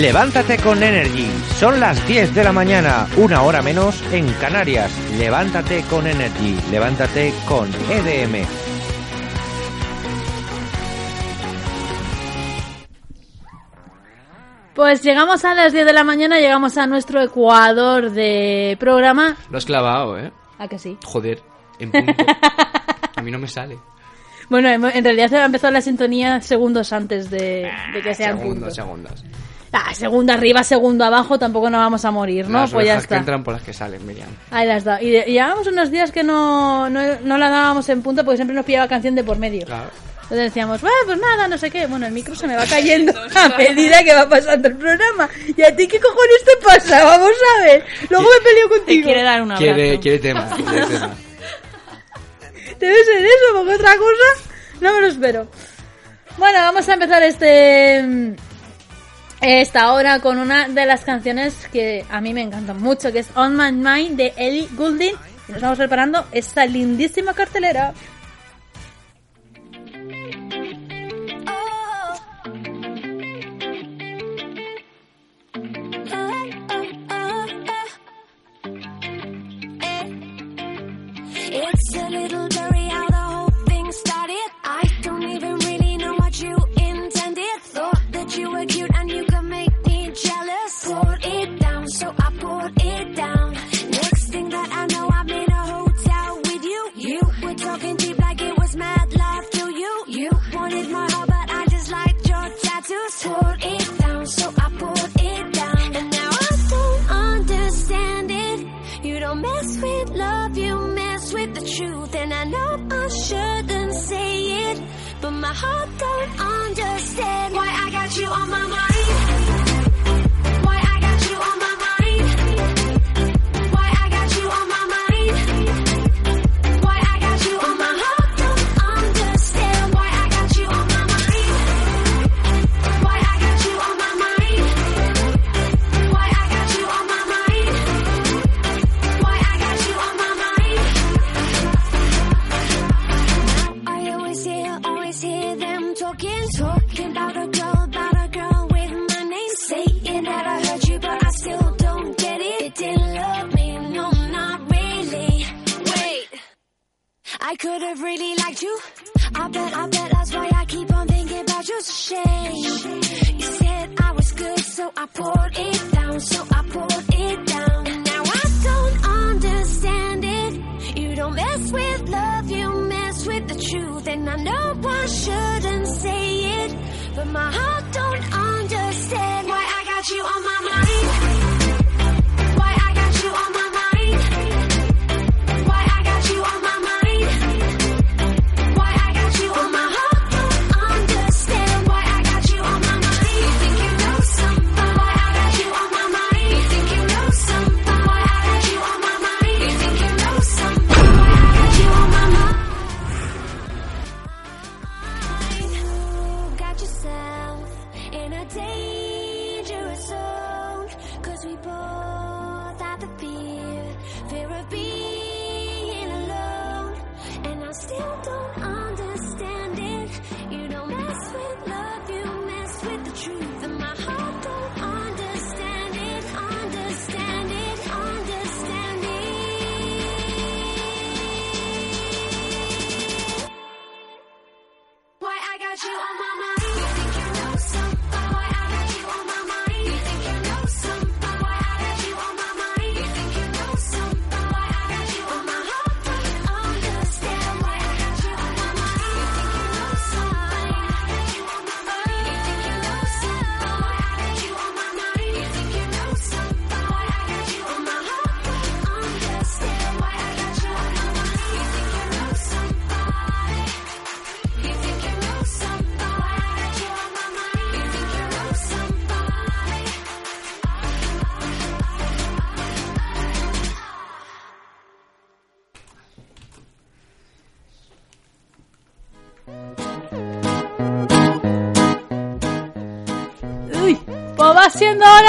Levántate con Energy. Son las 10 de la mañana, una hora menos en Canarias. Levántate con Energy. Levántate con EDM. Pues llegamos a las 10 de la mañana, llegamos a nuestro ecuador de programa. Lo has clavado, ¿eh? ¿A que sí? Joder, en punto. *laughs* A mí no me sale. Bueno, en realidad se ha empezado la sintonía segundos antes de, de que sean segundos, puntos. segundos. Ah, segundo arriba, segundo abajo, tampoco nos vamos a morir, ¿no? Las pues ya orejas que está. entran por las que salen, Miriam. Ahí las da. Y, de- y llevábamos unos días que no, no, no la dábamos en punto porque siempre nos pillaba canción de por medio. Claro. Entonces decíamos, bueno, pues nada, no sé qué. Bueno, el micro se me va cayendo *laughs* a medida que va pasando el programa. ¿Y a ti qué cojones te pasa? Vamos a ver. Luego me peleo contigo. quiere dar un Quiere, quiere tema, quiere tema. *laughs* Debe ser eso, porque otra cosa no me lo espero. Bueno, vamos a empezar este mm, esta hora con una de las canciones que a mí me encantan mucho, que es On My Mind de Ellie Goulding. Y nos vamos preparando esta lindísima cartelera. It's a little blurry how the whole thing started. I don't even really know what you intended. Thought that you were cute and you so I poured it down. Next thing that I know, I'm in a hotel with you. You were talking deep like it was mad love to you. You wanted my heart, but I just liked your tattoos. Poured it down, so I poured it down. And now I don't understand it. You don't mess with love, you mess with the truth. And I know I shouldn't say it, but my heart don't understand why I got you on my mind. Have really liked you. I bet, I bet that's why I keep on thinking about you. Shame. You said I was good, so I poured it down, so I poured it down. And now I don't understand it. You don't mess with love, you mess with the truth. And I know I shouldn't say it, but my heart don't understand why I got you on my mind.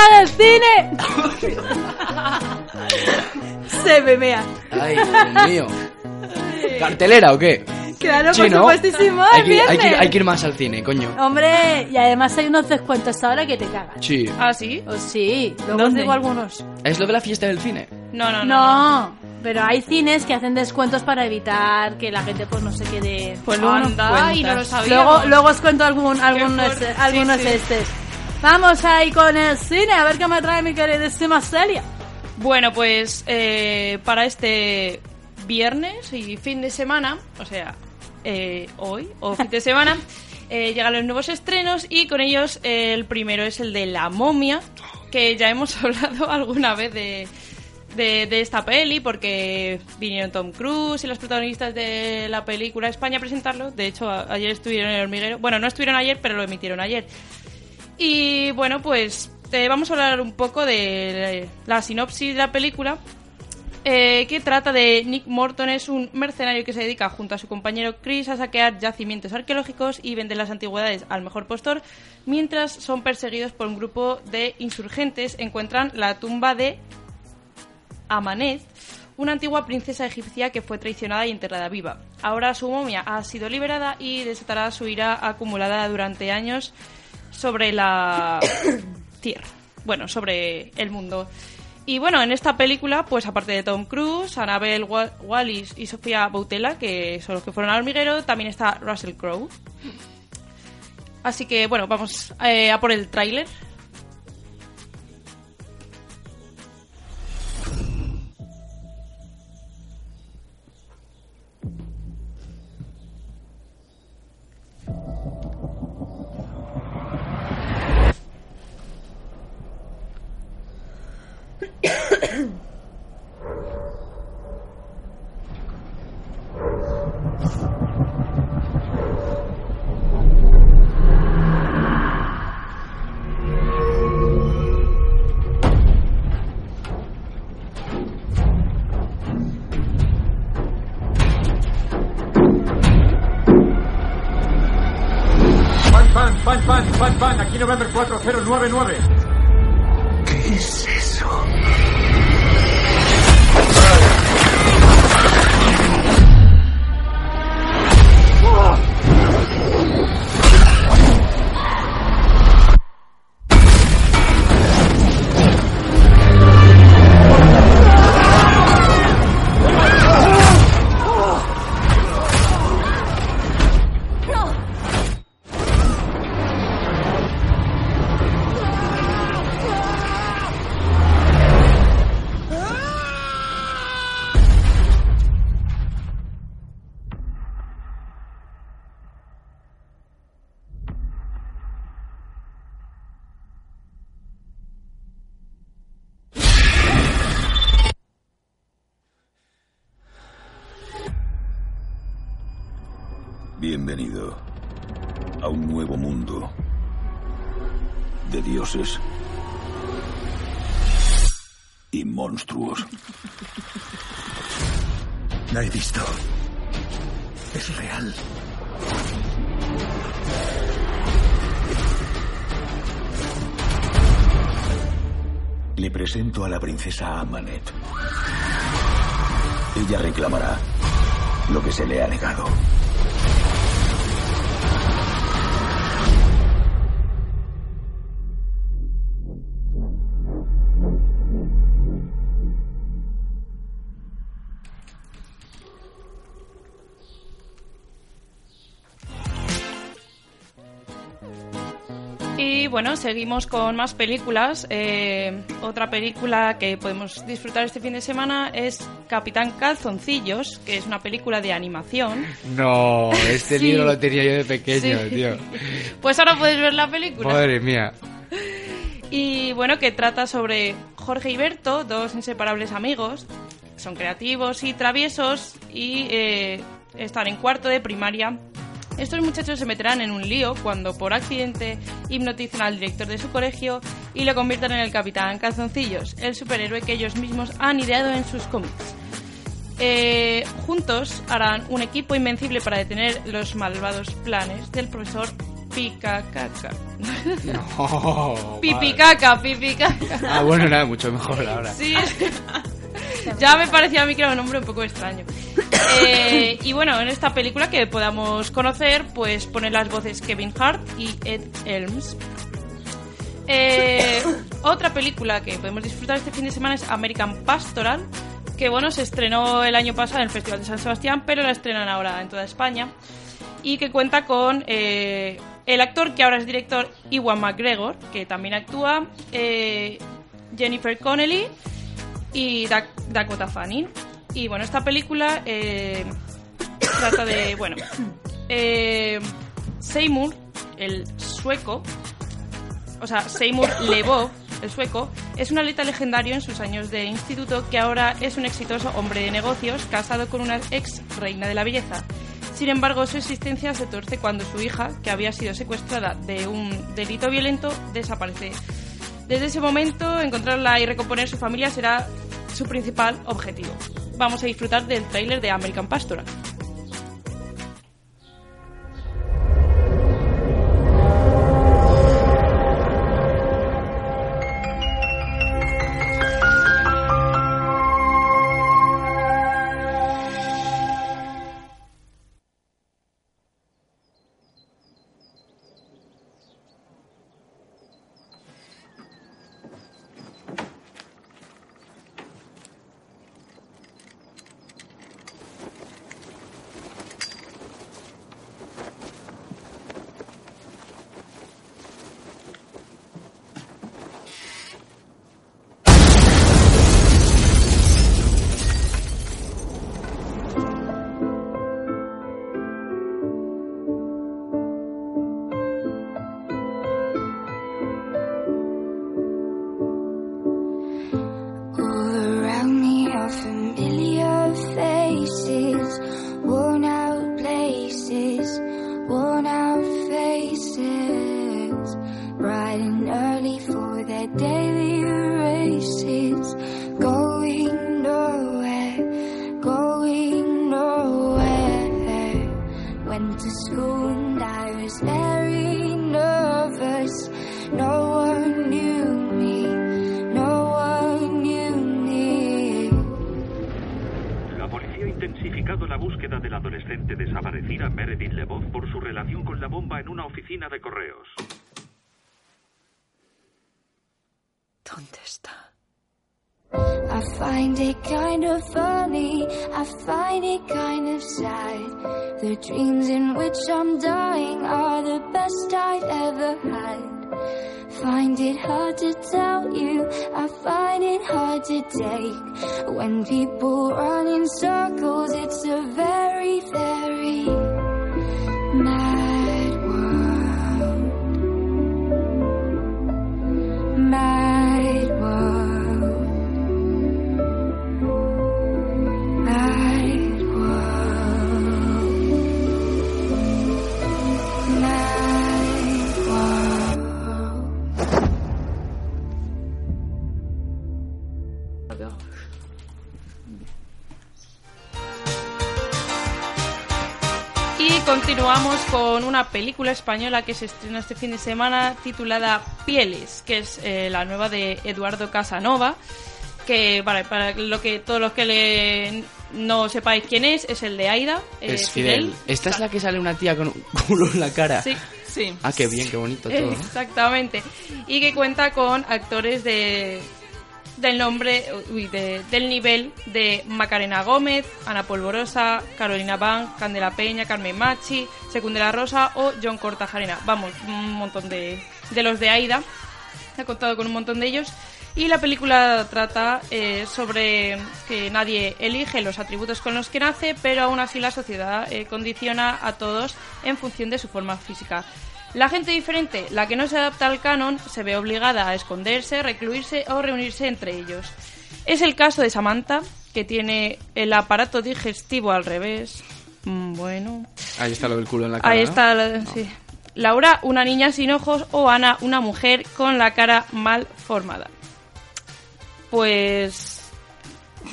Hora del cine. *laughs* Se me mea. Ay, Dios mío. ¿Cartelera o qué? Claro, Sí, por ¿no? supuestísimo, hay, que, hay, que, viernes. hay que ir más al cine, coño. Hombre, y además hay unos descuentos ahora que te cagan. Sí. ¿Ah, sí? Pues sí, luego os ¿Dónde? digo algunos. Es lo de la fiesta del cine. No, no, no. No, pero hay cines que hacen descuentos para evitar que la gente pues no se quede. Pues luego nos Anda, y no lo Luego- sabíamos. Luego, os cuento algún, algunos, fuerte. algunos Sí, sí. estes. Vamos ahí con el cine, a ver qué me trae mi queridísima Celia. Bueno, pues eh, para este viernes y fin de semana, o sea, eh, hoy o fin de semana, *laughs* eh, llegan los nuevos estrenos y con ellos el primero es el de La momia, que ya hemos *laughs* hablado alguna vez de, de, de esta peli porque vinieron Tom Cruise y los protagonistas de la película a España a presentarlo. De hecho, a- ayer estuvieron en el hormiguero. Bueno, no estuvieron ayer, pero lo emitieron ayer. Y bueno, pues eh, vamos a hablar un poco de la sinopsis de la película. eh, que trata de Nick Morton, es un mercenario que se dedica junto a su compañero Chris a saquear yacimientos arqueológicos y vender las antigüedades al mejor postor, mientras son perseguidos por un grupo de insurgentes. Encuentran la tumba de Amanez, una antigua princesa egipcia que fue traicionada y enterrada viva. Ahora su momia ha sido liberada y desatará su ira acumulada durante años sobre la *coughs* tierra. Bueno, sobre el mundo. Y bueno, en esta película, pues aparte de Tom Cruise, Annabelle Wa- Wallis y Sofía Boutella, que son los que fueron al hormiguero, también está Russell Crowe. Así que bueno, vamos eh, a por el tráiler. November 4099. Bueno, seguimos con más películas. Eh, otra película que podemos disfrutar este fin de semana es Capitán Calzoncillos, que es una película de animación. No, este *laughs* Sí. libro lo tenía yo de pequeño, Sí. tío. *laughs* Pues ahora puedes ver la película. Madre mía. *laughs* Y bueno, que trata sobre Jorge y Berto, dos inseparables amigos. Son creativos y traviesos y eh, están en cuarto de primaria. Estos muchachos se meterán en un lío cuando por accidente hipnotizan al director de su colegio y lo conviertan en el Capitán Calzoncillos, el superhéroe que ellos mismos han ideado en sus cómics. Eh, juntos harán un equipo invencible para detener los malvados planes del profesor Picacaca. No, *laughs* Pipicaca, pipicaca. Ah, bueno, nada, mucho mejor ahora. Sí, *laughs* ya me parecía a mí que era un nombre un poco extraño. Eh, y bueno, en esta película que podamos conocer, pues ponen las voces Kevin Hart y Ed Helms. Eh, otra película que podemos disfrutar este fin de semana es American Pastoral, que bueno, se estrenó el año pasado en el Festival de San Sebastián, pero la estrenan ahora en toda España. Y que cuenta con eh, el actor que ahora es director, Iwan McGregor, que también actúa, Jennifer Connelly y Dak- Dakota Fanning. Y bueno, esta película eh, trata de, *coughs* bueno, eh, Seymour el sueco, o sea, Seymour *coughs* Lebov, el sueco, es un atleta legendario en sus años de instituto que ahora es un exitoso hombre de negocios casado con una ex reina de la belleza. Sin embargo, su existencia se torce cuando su hija, que había sido secuestrada de un delito violento, desaparece. Desde ese momento, encontrarla y recomponer su familia será su principal objetivo. Vamos a disfrutar del tráiler de American Pastoral. Película española que se estrena este fin de semana titulada Pieles, que es eh, la nueva de Eduardo Casanova. Que para, para lo que todos los que le no sepáis quién es, es el de Aida. eh, es Fidel. Esta es la que sale una tía con un *laughs* culo en la cara. Sí, sí. Ah, qué bien, qué bonito todo. Exactamente. Y que cuenta con actores de del nombre, uy, de- del nivel de Macarena Gómez, Ana Polvorosa, Carolina Bank, Candela Peña, Carmen Machi, Secundela Rosa o John Cortajarena. Vamos, un montón de, de los de Aida. Ha contado con un montón de ellos. Y la película trata eh, sobre que nadie elige los atributos con los que nace, pero aún así la sociedad eh, condiciona a todos en función de su forma física. La gente diferente, la que no se adapta al canon, se ve obligada a esconderse, recluirse o reunirse entre ellos. Es el caso de Samantha, que tiene el aparato digestivo al revés. Mm, Bueno, Ahí está lo del culo en la cara. Ahí ¿no? está, la- sí. Laura, una niña sin ojos, o Ana, una mujer con la cara mal formada. Pues...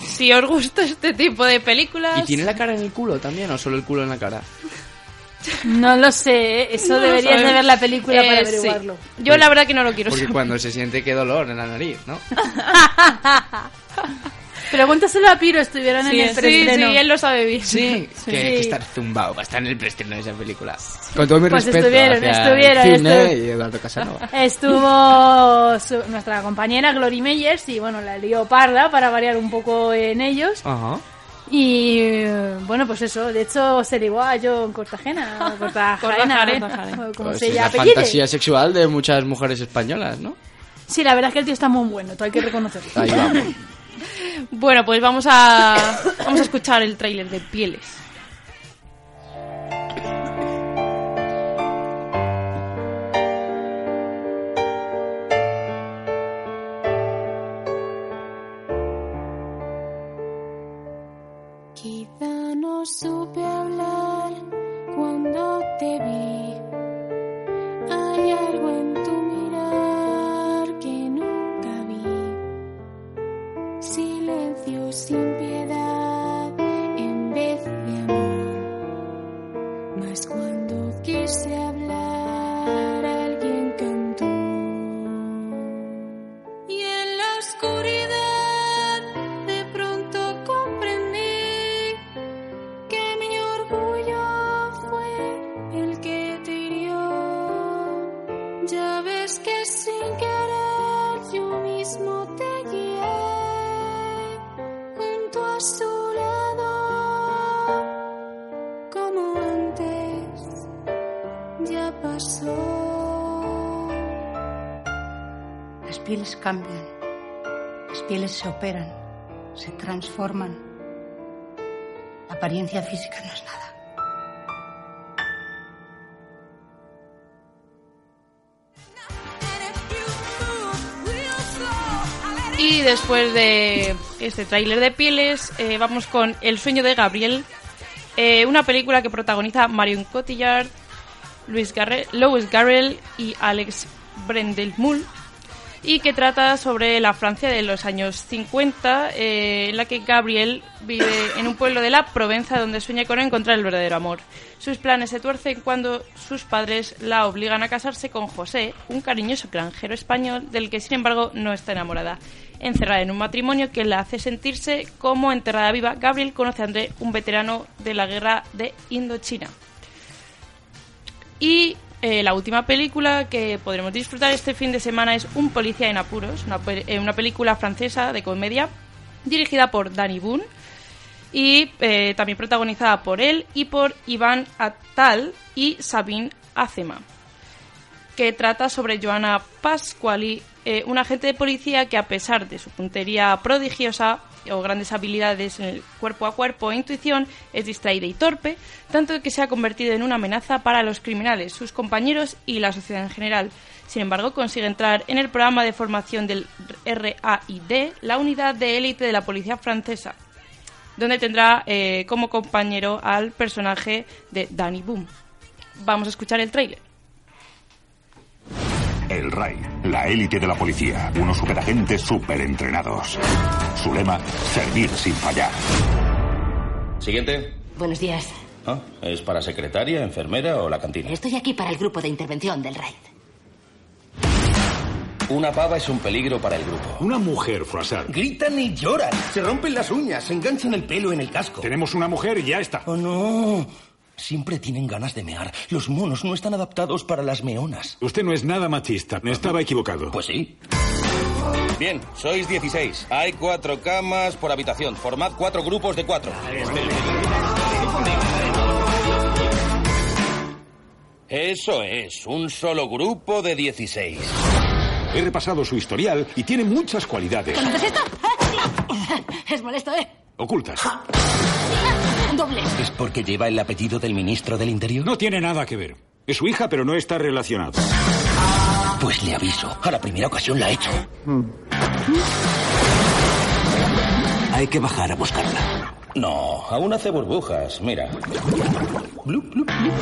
Si os gusta este tipo de películas... ¿Y tiene la cara en el culo también o solo el culo en la cara? *laughs* No lo sé, ¿eh? eso No deberías de ver la película para Eh, sí. averiguarlo. Yo la verdad que no lo quiero Porque saber. cuando se siente qué dolor en la nariz, ¿no? *laughs* Pregúntaselo a Piro, estuvieron Sí, en el sí, preestreno. sí, él lo sabe bien. Sí, Sí. Que, que estar zumbado para estar en el preestreno de esa película. Con todo mi Pues respeto estuvieron, hacia estuvieron, el cine estu- y Eduardo Casanova. Estuvo su- nuestra compañera Glory Meyers y bueno, la lió parda para variar un poco en ellos. Ajá. Y bueno, pues eso, de hecho se ligó a John Cortajena, o como Pues se llama la fantasía sexual de muchas mujeres españolas, ¿no? Sí, la verdad es que el tío está muy bueno, todo hay que reconocerlo. Ahí vamos. *laughs* Bueno, pues vamos a, vamos a escuchar el tráiler de Pieles. Cuando te las pieles se operan, se transforman. La apariencia física no es nada. Y después de este tráiler de pieles, eh, vamos con El sueño de Gabriel, eh, una película que protagoniza Marion Cotillard, Luis Garre Lois Garrel y Alex Brendelmull y que trata sobre la Francia de los años 50, eh, en la que Gabriel vive en un pueblo de la Provenza donde sueña con encontrar el verdadero amor. Sus planes se tuercen cuando sus padres la obligan a casarse con José, un cariñoso granjero español del que sin embargo no está enamorada. Encerrada en un matrimonio que la hace sentirse como enterrada viva, Gabriel conoce a André, un veterano de la guerra de Indochina. Y eh, la última película que podremos disfrutar este fin de semana es Un policía en apuros, una, eh, película francesa de comedia dirigida por Danny Boone y eh, también protagonizada por él y por Iván Attal y Sabine Azema, que trata sobre Joana Pasquali, eh, un agente de policía que a pesar de su puntería prodigiosa o grandes habilidades en el cuerpo a cuerpo e intuición, es distraída y torpe, tanto que se ha convertido en una amenaza para los criminales, sus compañeros y la sociedad en general. Sin embargo, consigue entrar en el programa de formación del RAID, la unidad de élite de la policía francesa, donde tendrá eh, como compañero al personaje de Danny Boom. Vamos a escuchar el tráiler. El RAI, la élite de la policía, unos superagentes superentrenados. Su lema, servir sin fallar. Siguiente. Buenos días. Ah, ¿Es para secretaria, enfermera o la cantina? Estoy aquí para el grupo de intervención del RAID. Una pava es un peligro para el grupo. Una mujer, Froissart. Gritan y lloran. Se rompen las uñas, se enganchan el pelo en el casco. Tenemos una mujer y ya está. Oh, no. Siempre tienen ganas de mear. Los monos no están adaptados para las meonas. Usted no es nada machista. Me estaba equivocado. Pues sí. Bien, sois 16. Hay cuatro camas por habitación. Formad cuatro grupos de cuatro. Eso es, un solo grupo de 16. He repasado su historial y tiene muchas cualidades ¿Conoces esto? *laughs* Es molesto, ¿eh? ocultas. *laughs* Doble. ¿Es porque lleva el apellido del ministro del Interior? No tiene nada que ver. Es su hija, pero no está relacionado. Pues le aviso. A la primera ocasión la he hecho. Hay que bajar a buscarla. No, aún hace burbujas, mira. Blup, blup, blup.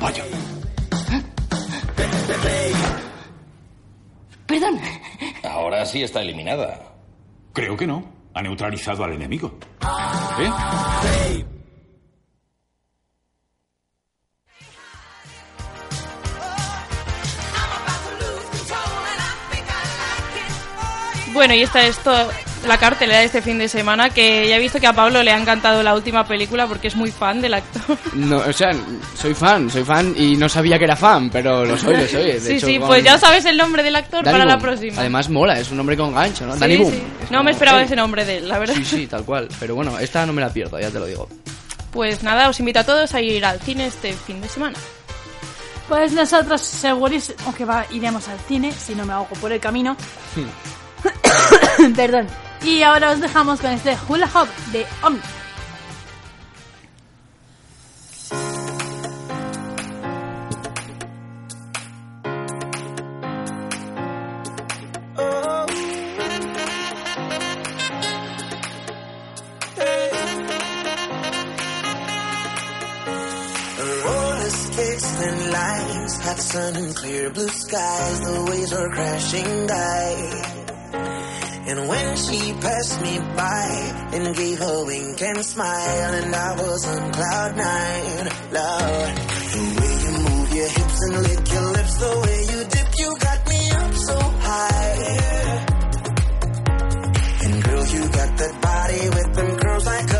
Vaya. Perdón. Ahora sí está eliminada. Creo que no. Ha neutralizado al enemigo. ¿Eh? Bueno, y esta es toda la cartelera de este fin de semana, que ya he visto que a Pablo le ha encantado la última película porque es muy fan del actor. No, o sea, soy fan, soy fan y no sabía que era fan, pero lo soy, lo soy. De sí, hecho, sí, pues ya sabes el nombre del actor Danny para la próxima. Además mola, es un nombre con gancho, ¿no? Sí, Danny Boom. sí. No como, me esperaba "Hey". ese nombre de él, la verdad. Sí, sí, tal cual. Pero bueno, esta no me la pierdo, ya te lo digo. Pues nada, os invito a todos a ir al cine este fin de semana. Pues nosotros segurísimo que va, iremos al cine, si no me ahogo por el camino. *coughs* Perdón. Y ahora os dejamos con este hula hop de Omni. Hudson, clear blue skies, the waves are crashing by. And when she passed me by and gave a wink and smile, and I was on cloud nine, love. The way you move your hips and lick your lips, the way you dip, you got me up so high. And girl, you got that body with them curls like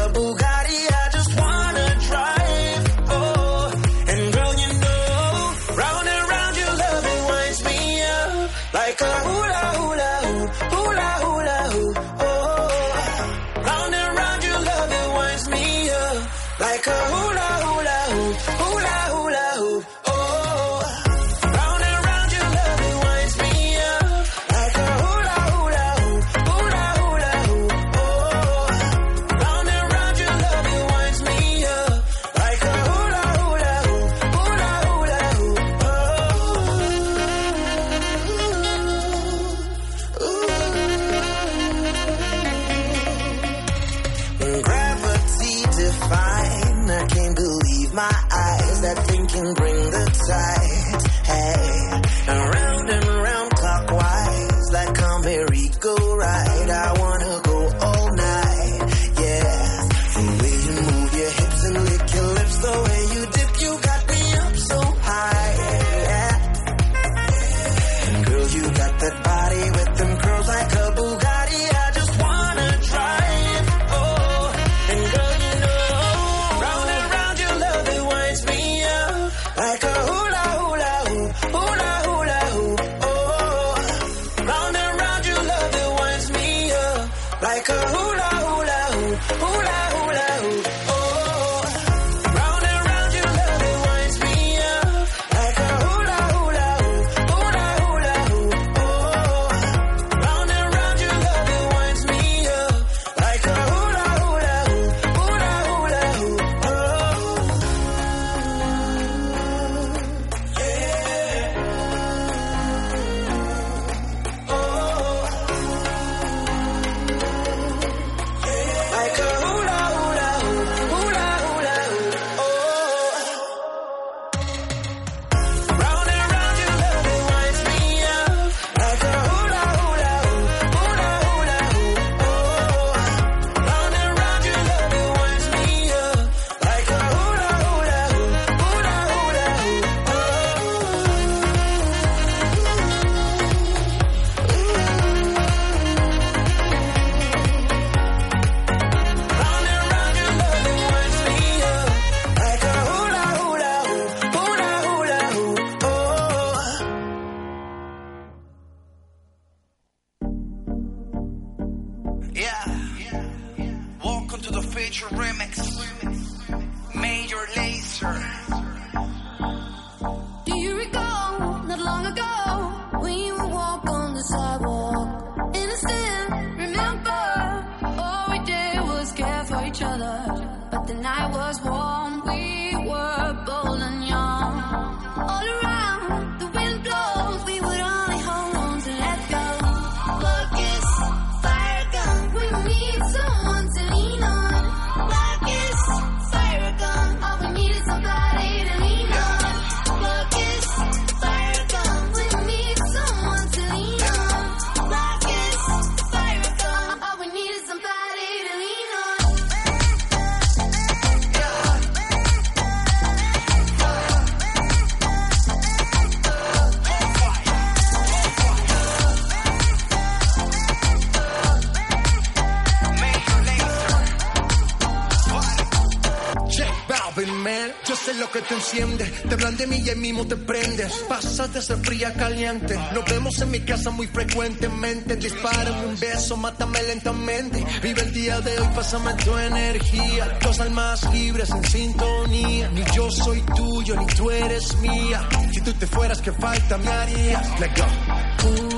enciendes, te de mí y ahí mismo te prendes. Pasas de ser fría a caliente, nos vemos en mi casa muy frecuentemente. Dispárame un beso, mátame lentamente. Vive el día de hoy, pásame tu energía. Dos almas libres en sintonía. Ni yo soy tuyo, ni tú eres mía. Si tú te fueras, ¿qué falta me harías? Let go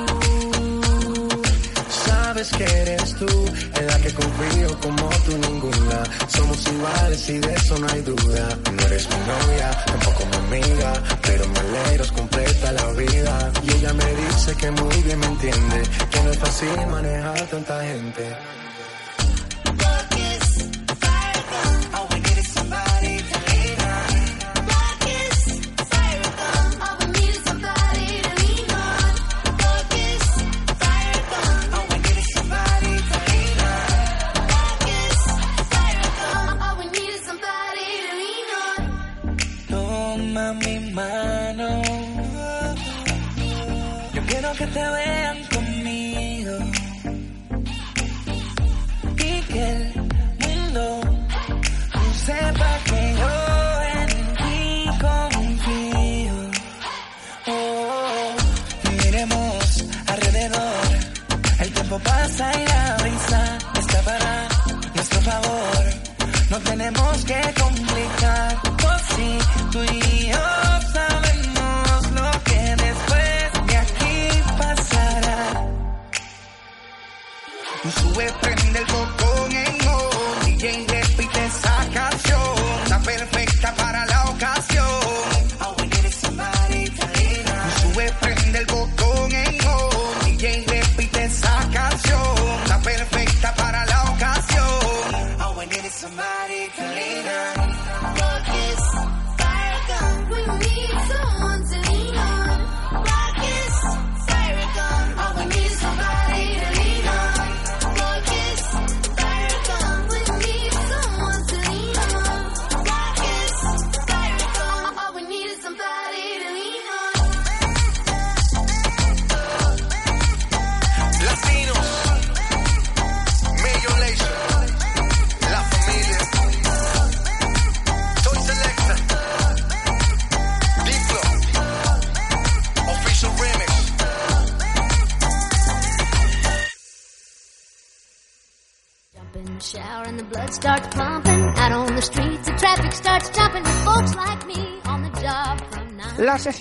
sabes que eres tú, en la que confío como tú ninguna. Somos iguales y de eso no hay duda. No eres mi novia, tampoco mi amiga, pero me alegros completa la vida. Y ella me dice que muy bien me entiende, que no es fácil manejar tanta gente. Vean conmigo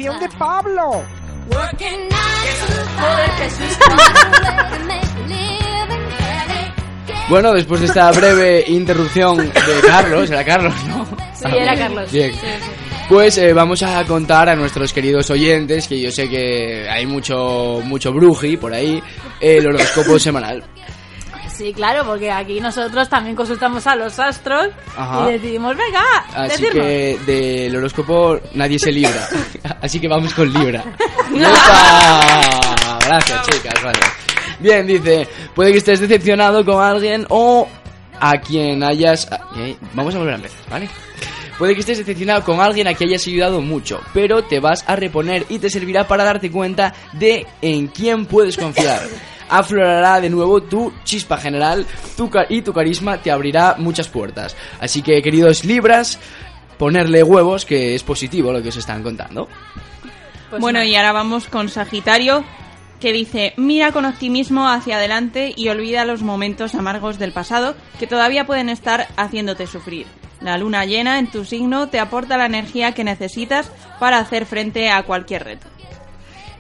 a living. Bueno, después de esta breve interrupción de Carlos, era Carlos, ¿no? Sí, era Carlos. Bien. Sí, sí. Pues eh, vamos a contar a nuestros queridos oyentes, que yo sé que hay mucho mucho bruji por ahí, el horóscopo semanal. Sí, claro, porque aquí nosotros también consultamos a los astros Ajá. y decidimos, venga, Así decirnos. que del horóscopo nadie se libra. *laughs* Así que vamos con Libra. *laughs* ¡Yepa! Gracias, chicas, gracias. Bien, dice, puede que estés decepcionado con alguien o a quien hayas... Vamos a volver a empezar, ¿vale? Puede que estés decepcionado con alguien a quien hayas ayudado mucho, pero te vas a reponer y te servirá para darte cuenta de en quién puedes confiar. Aflorará de nuevo tu chispa general tu y tu carisma te abrirá muchas puertas. Así que, queridos Libras, ponerle huevos, que es positivo lo que os están contando. Pues bueno, no. y ahora vamos con Sagitario, que dice, mira con optimismo hacia adelante y olvida los momentos amargos del pasado que todavía pueden estar haciéndote sufrir. La luna llena en tu signo te aporta la energía que necesitas para hacer frente a cualquier reto.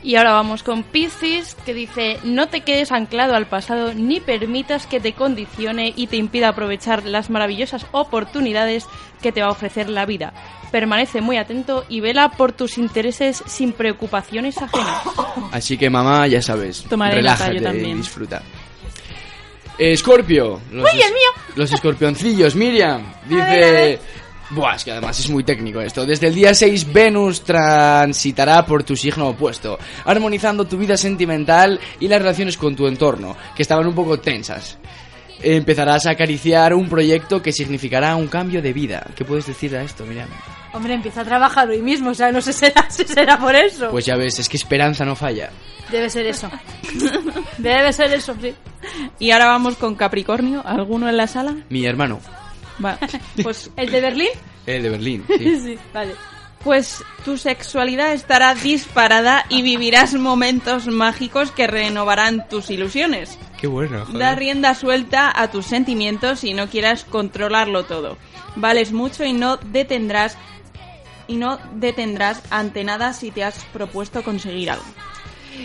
Y ahora vamos con Piscis, que dice, no te quedes anclado al pasado ni permitas que te condicione y te impida aprovechar las maravillosas oportunidades que te va a ofrecer la vida. Permanece muy atento y vela por tus intereses sin preocupaciones ajenas. Así que, mamá, ya sabes, Tomaré relájate y disfruta. Escorpio. Los ¡Uy, el mío! Los escorpioncillos, Miriam. *laughs* Dice... Buah, es que además es muy técnico esto. Desde el día 6, Venus transitará por tu signo opuesto, armonizando tu vida sentimental y las relaciones con tu entorno, que estaban un poco tensas. Empezarás a acariciar un proyecto que significará un cambio de vida. ¿Qué puedes decir a esto, Miriam? Hombre, empieza a trabajar hoy mismo, o sea, no sé si *laughs* será, si será por eso. Pues ya ves, es que esperanza no falla. Debe ser eso. *laughs* Debe ser eso, sí. Y ahora vamos con Capricornio, ¿alguno en la sala? Mi hermano, Va, *laughs* pues *laughs* ¿El de Berlín? el de Berlín. *laughs* sí. sí, vale. Pues tu sexualidad estará disparada y vivirás momentos mágicos que renovarán tus ilusiones. Qué bueno. joder. Da rienda suelta a tus sentimientos y no quieras controlarlo todo. Vales mucho y no detendrás y no detendrás ante nada si te has propuesto conseguir algo.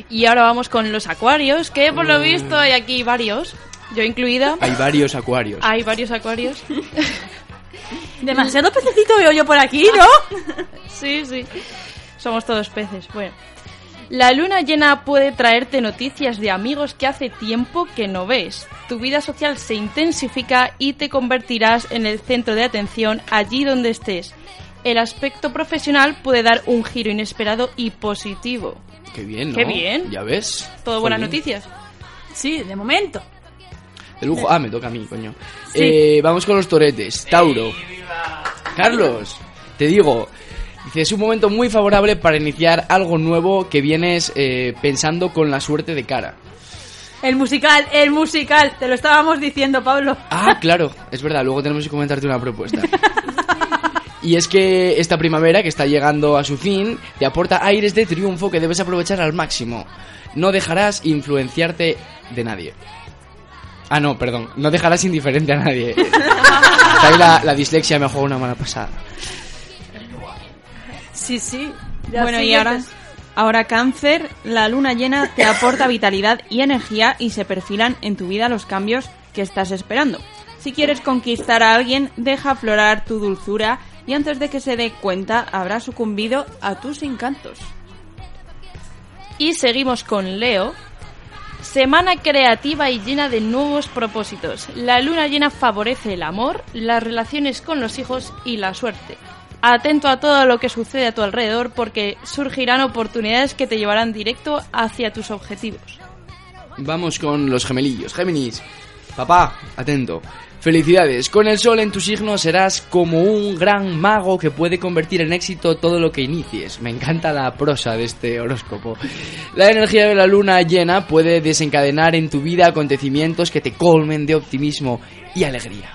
Y ahora vamos con los acuarios, que por lo visto hay aquí varios, yo incluida. Hay varios acuarios. Hay varios acuarios. *laughs* Demasiado pececito veo yo por aquí, ¿no? *laughs* Sí, sí. Somos todos peces. Bueno. La luna llena puede traerte noticias de amigos que hace tiempo que no ves. Tu vida social se intensifica y te convertirás en el centro de atención allí donde estés. El aspecto profesional puede dar un giro inesperado y positivo. Qué bien, ¿no? Qué bien. Ya ves. Todo buenas noticias. Sí, de momento. De lujo. Ah, me toca a mí, coño. Sí. Eh, vamos con los toretes. Tauro. Carlos, te digo, Dice, es un momento muy favorable para iniciar algo nuevo que vienes eh, pensando con la suerte de cara. El musical, el musical, te lo estábamos diciendo, Pablo. Ah, claro, es verdad, luego tenemos que comentarte una propuesta. *laughs* Y es que esta primavera que está llegando a su fin te aporta aires de triunfo que debes aprovechar al máximo. No dejarás influenciarte de nadie. Ah, no, perdón, no dejarás indiferente a nadie. Ahí la, la dislexia me juega una mala pasada. Sí, sí. Ya Bueno, y ahora, ahora cáncer, la luna llena te aporta vitalidad y energía y se perfilan en tu vida los cambios que estás esperando. Si quieres conquistar a alguien, deja aflorar tu dulzura y antes de que se dé cuenta habrá sucumbido a tus encantos. Y seguimos con Leo. Semana creativa y llena de nuevos propósitos. La luna llena favorece el amor, las relaciones con los hijos y la suerte. Atento a todo lo que sucede a tu alrededor porque surgirán oportunidades que te llevarán directo hacia tus objetivos. Vamos con los gemelillos. Géminis. Papá, atento. Felicidades. Con el sol en tu signo serás como un gran mago que puede convertir en éxito todo lo que inicies. Me encanta la prosa de este horóscopo. La energía de la luna llena puede desencadenar en tu vida acontecimientos que te colmen de optimismo y alegría.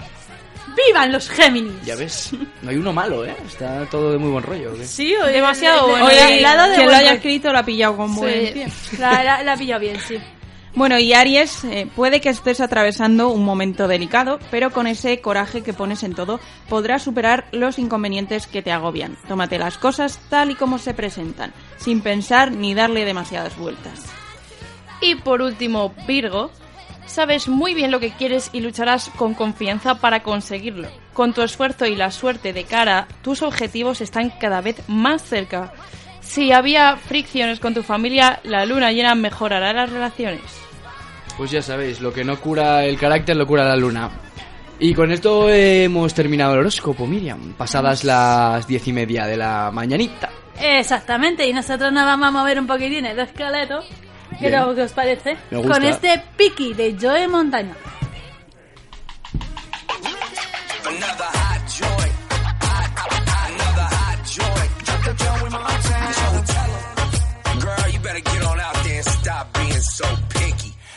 ¡Vivan los Géminis! Ya ves, no hay uno malo, ¿eh? Está todo de muy buen rollo. ¿o qué? Sí, Demasiado bueno. Oye, de quien lo haya escrito lo ha pillado con buen Sí. La, la, la ha pillado bien, sí. Bueno, y Aries, eh, puede que estés atravesando un momento delicado, pero con ese coraje que pones en todo podrás superar los inconvenientes que te agobian. Tómate las cosas tal y como se presentan, sin pensar ni darle demasiadas vueltas. Y por último, Virgo, sabes muy bien lo que quieres y lucharás con confianza para conseguirlo. Con tu esfuerzo y la suerte de cara, tus objetivos están cada vez más cerca. Si había fricciones con tu familia, la luna llena mejorará las relaciones. Pues ya sabéis, lo que no cura el carácter lo cura la luna. Y con esto hemos terminado el horóscopo, Miriam. Pasadas las diez y media de la mañanita. Exactamente, y nosotros nos vamos a mover un poquitín el esqueleto. ¿Qué, os parece? Con este Piki de Joe Montaña.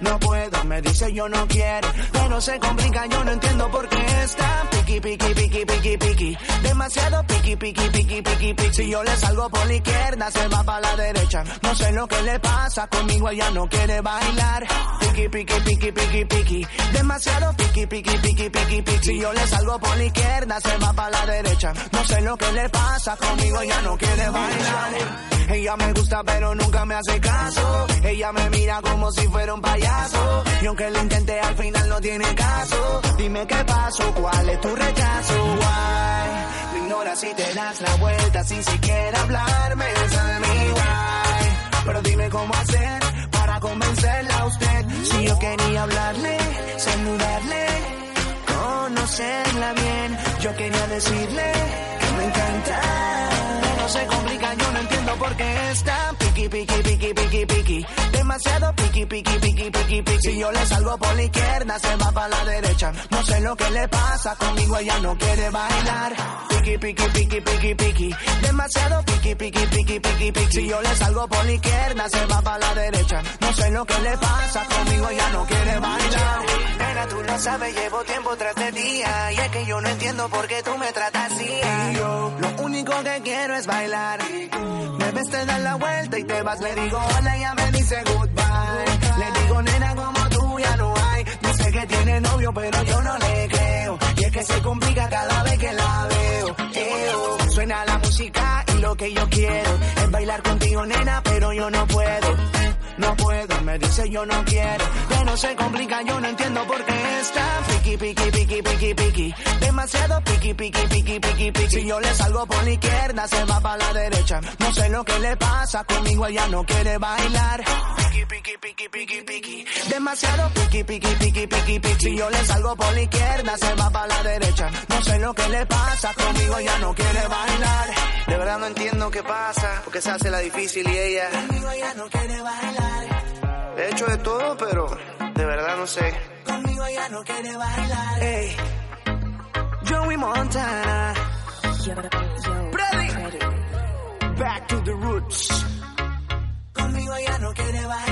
No puedo, me dice yo no quiero. Pero se complica, yo no entiendo por qué está piqui, piqui, piqui, piqui, piqui. Demasiado piqui, piqui, piqui, piqui, piqui. Si yo le salgo por la izquierda, se va para la derecha. No sé lo que le pasa, conmigo ella no quiere bailar. Piqui, piqui, piqui, piqui, piqui. Demasiado piqui, piqui, piqui, piqui, piqui. Si yo le salgo por la izquierda, se va para la derecha. No sé lo que le pasa, conmigo ella no quiere bailar. Ella me gusta pero nunca me hace caso. Ella me mira como si fuera un payaso. Y aunque lo intenté al final no tiene caso. Dime qué pasó, cuál es tu rechazo. Why? Lo ignoras y te das la vuelta sin siquiera hablarme. Es mi why. Pero dime cómo hacer para convencerla a usted. Si yo quería hablarle, saludarle, conocerla bien. Yo quería decirle que me encanta. Se complica, yo no entiendo por qué está piqui, piqui, piqui, piqui, piqui. Demasiado piqui, piqui, piqui, piqui, piqui. Si yo le salgo por la izquierda, se va para la derecha. No sé lo que le pasa, conmigo ella no quiere bailar. Piqui, piqui, piqui, piqui, piqui. Demasiado piqui, piqui, piqui, piqui, piqui. Si yo le salgo por la izquierda, se va para la derecha. No sé lo que le pasa, conmigo ella no quiere bailar. Nena, tú lo sabes, llevo tiempo tras de día. Y es que yo no entiendo por qué tú me tratas así. Y yo, lo único que quiero es bailar. Me ves, te das la vuelta y te vas. Le digo hola ella me dice goodbye. Le digo nena como tú ya no hay. Dice que tiene novio pero yo no le creo. Y es que se complica cada vez que la veo. Eo. Suena la música y lo que yo quiero es bailar contigo nena pero yo no puedo no puedo, me dice yo no quiero, pero se complica, yo no entiendo por qué está piqui, piqui, piqui, piqui, piqui, demasiado piqui, piqui, piqui, piqui, piqui. Si yo le salgo por la izquierda, se va para la derecha, no sé lo que le pasa, conmigo ella no quiere bailar. Piqui, piqui, piqui, piqui, piqui, demasiado piqui, piqui, piqui, piqui, piqui. Si yo le salgo por la izquierda, se va para la derecha, no sé lo que le pasa, conmigo ella no quiere bailar. De verdad no entiendo qué pasa, porque se hace la difícil y ella. Conmigo ella no quiere bailar. He hecho de todo, pero de verdad no sé. Conmigo ya no quiere bailar. Ey, Joey Montana. Yo. Freddy. Back to the roots. Conmigo ya no quiere bailar.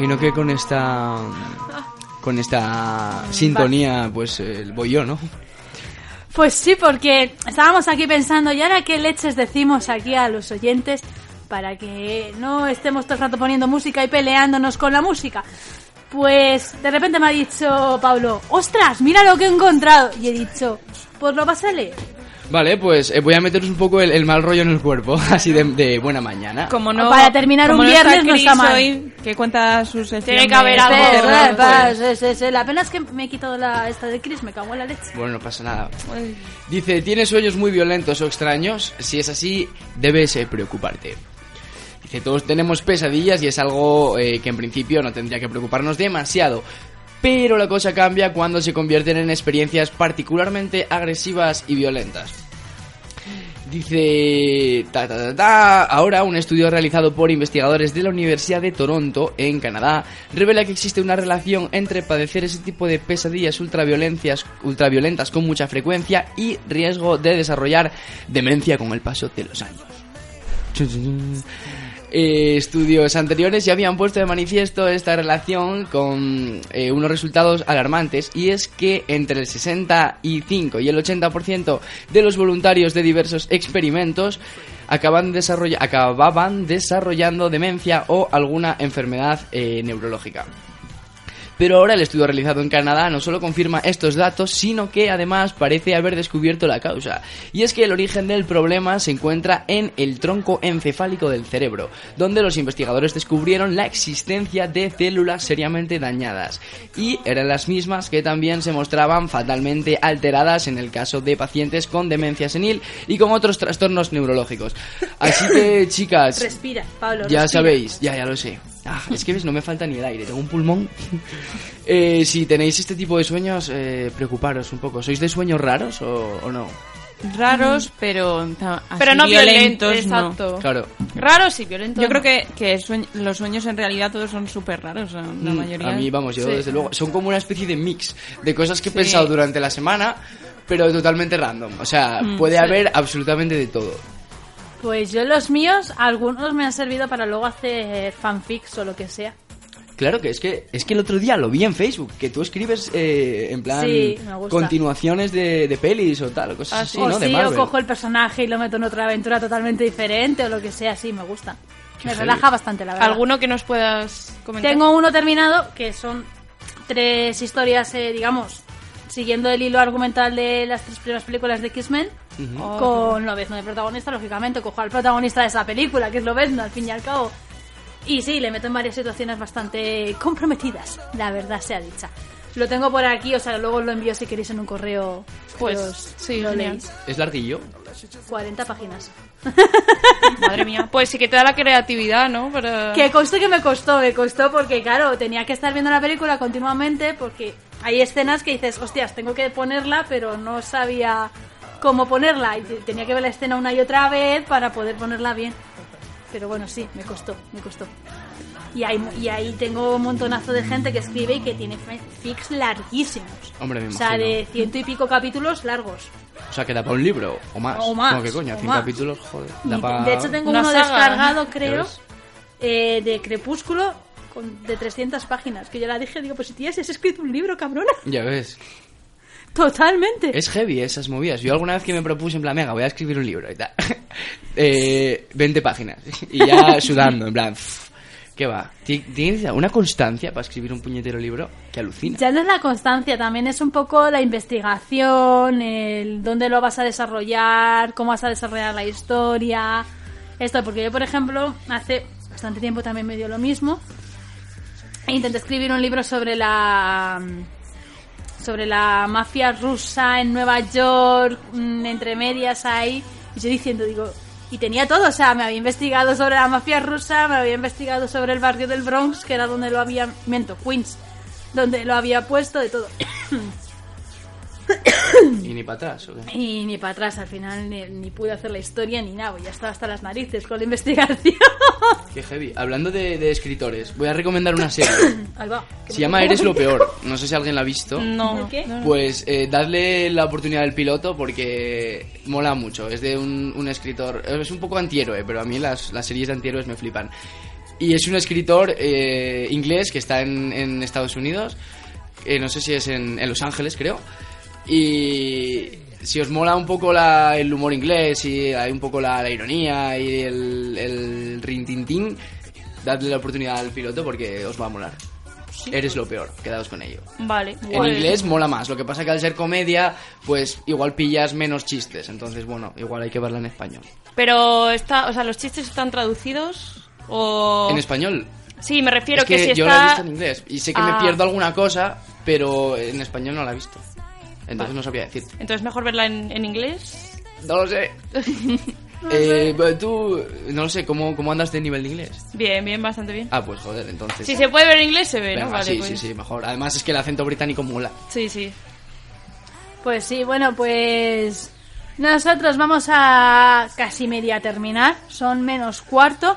que con esta con esta sintonía pues eh, voy yo, ¿no? Pues sí, porque estábamos aquí pensando, ¿y ahora qué leches decimos aquí a los oyentes para que no estemos todo el rato poniendo música y peleándonos con la música? Pues de repente me ha dicho Pablo, ostras, mira lo que he encontrado. Y he dicho, pues lo vas a leer. Vale, pues eh, voy a meteros un poco el, mal rollo en el cuerpo, *laughs* así de, buena mañana. Como no, Para terminar un viernes no está, mal. Hoy, que cuenta sus Tiene que haber algo. Pues. La pena es que me he quitado la, esta de Chris, me cago en la leche. Bueno, no pasa nada. Dice, ¿tienes sueños muy violentos o extraños? Si es así, debes preocuparte. Dice, todos tenemos pesadillas y es algo eh, que en principio no tendría que preocuparnos demasiado pero la cosa cambia cuando se convierten en experiencias particularmente agresivas y violentas. Dice... Ahora un estudio realizado por investigadores de la Universidad de Toronto, en Canadá, revela que existe una relación entre padecer ese tipo de pesadillas ultraviolencias, ultraviolentas con mucha frecuencia y riesgo de desarrollar demencia con el paso de los años. Eh, estudios anteriores ya habían puesto de manifiesto esta relación con eh, unos resultados alarmantes y es que entre el 65 y el 80% de los voluntarios de diversos experimentos acaban acababan desarrollando demencia o alguna enfermedad eh, neurológica. Pero ahora el estudio realizado en Canadá no solo confirma estos datos, sino que además parece haber descubierto la causa. Y es que el origen del problema se encuentra en el tronco encefálico del cerebro, donde los investigadores descubrieron la existencia de células seriamente dañadas. Y eran las mismas que también se mostraban fatalmente alteradas en el caso de pacientes con demencia senil y con otros trastornos neurológicos. Así que, *laughs* chicas, Respira, Pablo. ya respira. sabéis, ya, ya lo sé. Ah, es que ves, no me falta ni el aire, tengo un pulmón. *laughs* Eh, si tenéis este tipo de sueños, eh, preocuparos un poco. ¿Sois de sueños raros o, o no? Raros, pero ta- así Pero no violentos, violentos, no. exacto. Claro. Raros y violentos. Yo creo que, que los sueños en realidad todos son súper raros, la Mm, mayoría. A mí, vamos, yo Sí. desde luego. Son como una especie de mix de cosas que he Sí. pensado durante la semana, pero totalmente random. O sea, Mm, puede sí. haber absolutamente de todo. Pues yo los míos, algunos me han servido para luego hacer fanfics o lo que sea. Claro que es que es que el otro día lo vi en Facebook, que tú escribes eh, en plan Sí, continuaciones de, de pelis o tal, cosas así, o ¿no? De sí, o Marvel. cojo el personaje y lo meto en otra aventura totalmente diferente o lo que sea, sí, me gusta. Qué me relaja bastante, la verdad. ¿Alguno que nos puedas comentar? Tengo uno terminado que son tres historias, eh, digamos, siguiendo el hilo argumental de las tres primeras películas de X-Men. Ujú. Con Lobezno de protagonista, lógicamente, cojo al protagonista de esa película, que es Lobezno, al fin y al cabo. Y sí, le meto en varias situaciones bastante comprometidas, la verdad sea dicha. Lo tengo por aquí, o sea, luego lo envío si queréis en un correo. Pues, os- sí, lo leéis. ¿Es larguillo? 40 páginas. *laughs* Madre mía. Pues sí que te da la creatividad, ¿no? Para... Que costó que me costó, me costó porque, claro, tenía que estar viendo la película continuamente porque hay escenas que dices, hostias, tengo que ponerla, pero no sabía cómo ponerla y te- tenía que ver la escena una y otra vez para poder ponerla bien. Pero bueno, sí, me costó, me costó. Y ahí, y ahí tengo un montonazo de gente que escribe y que tiene fics larguísimos. Hombre, me O sea, imagino. de ciento y pico capítulos largos. O sea, que da para un libro o más. O más, No, ¿qué coño? o 100 más. capítulos, joder. Y Da pa- De hecho, tengo Una uno saga. descargado, ¿Ya creo, ves? eh, de Crepúsculo con, de 300 páginas. Que yo la dije, digo, pues si si has escrito un libro, cabrona. Ya ves. Totalmente. Es heavy esas movidas. Yo alguna vez que me propuse, en plan, venga, voy a escribir un libro y tal. *laughs* eh, 20 páginas. Y ya *laughs* sudando, en plan, pff, ¿qué va? Ti- Tienes una constancia para escribir un puñetero libro que alucina. Ya no es la constancia, también es un poco la investigación, el dónde lo vas a desarrollar, cómo vas a desarrollar la historia. Esto, porque yo, por ejemplo, hace bastante tiempo también me dio lo mismo. Intenté escribir un libro sobre la sobre la mafia rusa en Nueva York, mm, entre medias ahí, y yo diciendo, digo, y tenía todo, o sea, me había investigado sobre la mafia rusa, me había investigado sobre el barrio del Bronx, que era donde lo había, miento, Queens, donde lo había puesto, de todo. *coughs* Y ni para atrás, ¿o qué? Y ni para atrás, al final ni, ni pude hacer la historia ni nada, ya estaba hasta las narices con la investigación. *laughs* Qué heavy. Hablando de, de escritores, voy a recomendar una serie. *coughs* Ahí va. que Se llama Eres lo peor. No sé si alguien la ha visto. No. ¿De qué? Pues eh, dadle la oportunidad al piloto porque mola mucho. Es de un, un escritor. Es un poco antihéroe, pero a mí las, las series de antihéroes me flipan. Y es un escritor eh, inglés que está en, en Estados Unidos. eh, no sé si es en, en Los Ángeles, creo. Y si os mola un poco la- el humor inglés y hay un poco la, la ironía y el, el rintintín, dadle la oportunidad al piloto porque os va a molar. Eres lo peor, quedaos con ello. Vale. En inglés mola más, lo que pasa que al ser comedia, pues igual pillas menos chistes, entonces bueno, igual hay que verla en español. Pero está, o sea, los chistes están traducidos o En español. Sí, me refiero es que, que, si yo está la he visto en inglés y sé que Ah. me pierdo alguna cosa, pero en español no la he visto. Entonces no sabía decirte. Entonces mejor verla en, en inglés. No lo sé. *laughs* Eh, tú, no lo sé, ¿cómo, ¿cómo andas de nivel de inglés? Bien, bien, bastante bien. Ah, pues joder, entonces. Si se puede ver en inglés se ve, Venga, ¿no? Vale, sí, pues. sí, sí, mejor. Además es que el acento británico mola. Sí, sí. Pues sí, bueno, pues Nosotros vamos a casi media terminar, son menos cuarto,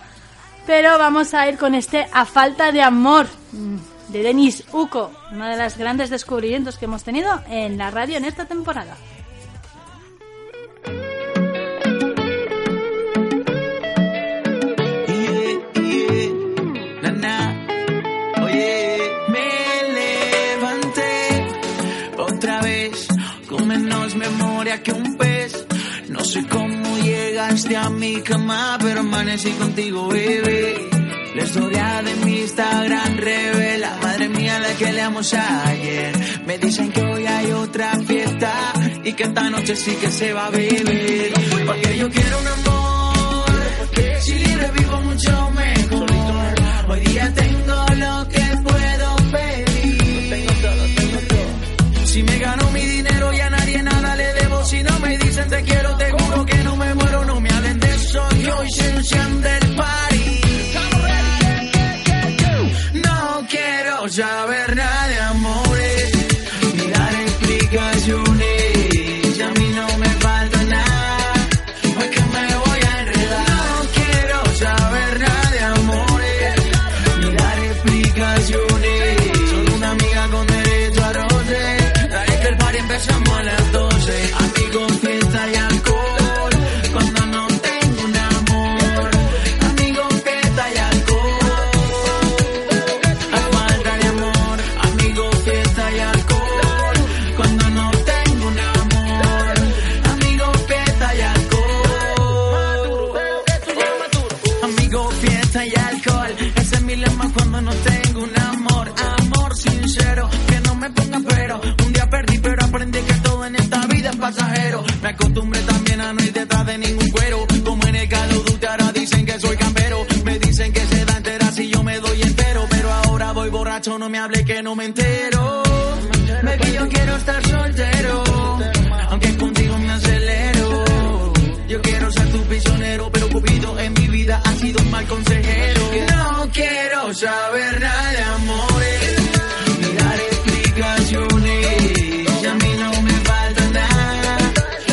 pero vamos a ir con este A Falta de Amor mm, de Denis Uco, uno de los grandes descubrimientos que hemos tenido en la radio en esta temporada. Que un pez. No sé cómo llegaste a mi cama, pero amanecí contigo. La historia de mi Instagram revela, madre mía, la que leamos ayer. Me dicen que hoy hay otra fiesta y que esta noche sí que se va a beber. Porque yo quiero un amor, si libre vivo mucho mejor. Hoy día tengo lo que puedo pedir. Si me gano mi dinero y a nadie nada le debo. Si no me dicen te quiero, te juro que no me muero. No me hablen de eso, que hoy se enciende el party. Quiero Ese es mi lema cuando no tengo un amor. Amor sincero, que no me pongan pero. Un día perdí, pero aprendí que todo en esta vida es pasajero. Me acostumbré también a no ir detrás de ningún cuero. Como en el Call of Duty ahora dicen que soy campero. Me dicen que se da entera si yo me doy entero. Pero ahora voy borracho, no me hable que no me entero. Baby, yo quiero estar soltero. Sido un mal consejero. No quiero saber nada de amores, ni dar explicaciones. Y a mí no me falta nada,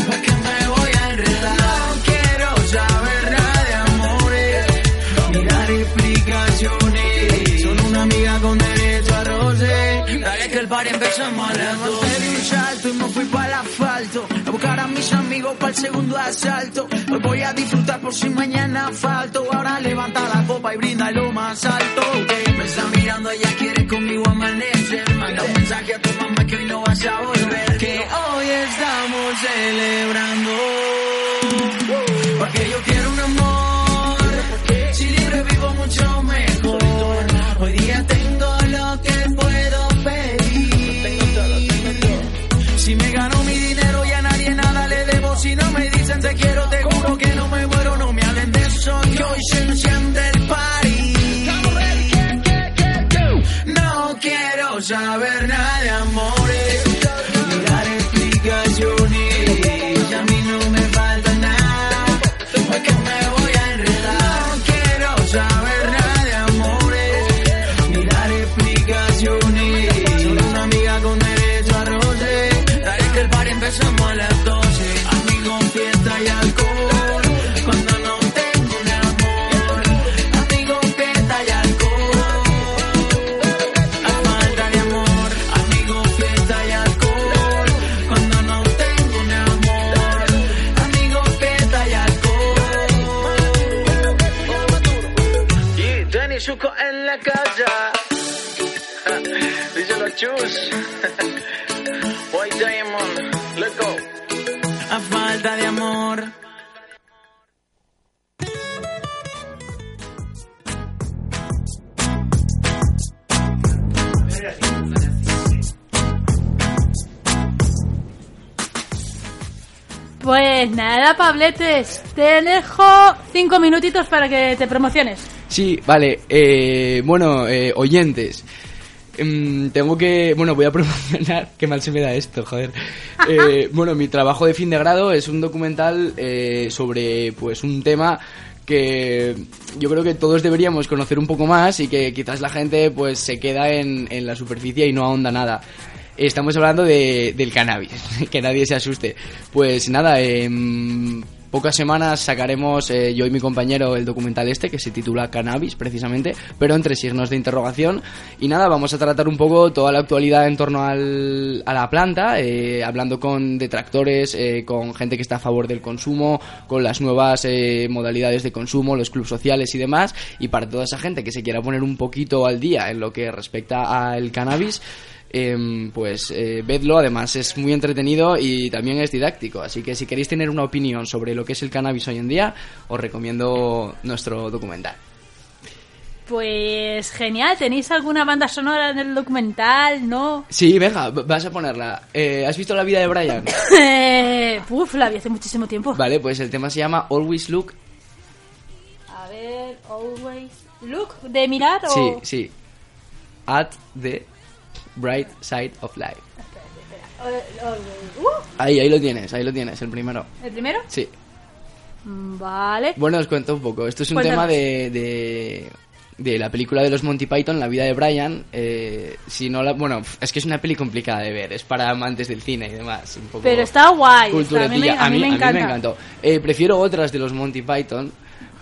porque me voy a enredar. No quiero saber nada de amores, ni dar explicaciones. Solo una amiga con derecho a roce. Dale que el party empezamos a las dos. Me di un salto y me fui para el asfalto. A buscar a mis amigos para el segundo asalto. A disfrutar por si mañana falto. Ahora levanta la copa y brinda lo más alto. Que me está mirando, ella quiere conmigo amanecer. Manda un mensaje a tu mamá que hoy no vas a volver. Que hoy estamos celebrando. Nada, Pabletes, te dejo cinco minutitos para que te promociones. Sí, vale. eh, bueno, eh, oyentes. em, tengo que... Bueno, voy a *laughs* promocionar... Qué mal se me da esto, joder. *laughs* Eh, bueno, mi trabajo de fin de grado es un documental eh, sobre pues un tema que yo creo que todos deberíamos conocer un poco más y que quizás la gente pues se queda en, en la superficie y no ahonda nada. Estamos hablando de, del cannabis, *laughs* que nadie se asuste. Pues nada, en pocas semanas sacaremos eh, yo y mi compañero el documental este que se titula Cannabis precisamente, pero entre signos de interrogación. Y nada, vamos a tratar un poco toda la actualidad en torno al, a la planta, eh, hablando con detractores, eh, con gente que está a favor del consumo, con las nuevas eh, modalidades de consumo, los clubes sociales y demás. Y para toda esa gente que se quiera poner un poquito al día en lo que respecta al cannabis, em, pues eh, vedlo, además es muy entretenido y también es didáctico, así que si queréis tener una opinión sobre lo que es el cannabis hoy en día, os recomiendo nuestro documental. Pues genial, ¿tenéis alguna banda sonora en el documental? ¿No? Sí, venga, vas a ponerla. Eh, ¿Has visto la vida de Brian? Eh, *laughs* Uf, la vi hace muchísimo tiempo. Vale, pues el tema se llama Always Look. A ver, always look, de mirar o... Sí, sí. At the bright side of life. Ahí, ahí lo tienes, ahí lo tienes, el primero. ¿El primero? Sí. Mm, Vale. Bueno, os cuento un poco. Esto es un Cuéntanos. tema de, de, de la película de los Monty Python, La vida de Brian. Eh, si no la, bueno, es que es una peli complicada de ver, es para amantes del cine y demás. Un poco Pero está guay. está- a, mí me, culturetilla. a mí me encanta. encantó. Eh, prefiero otras de los Monty Python.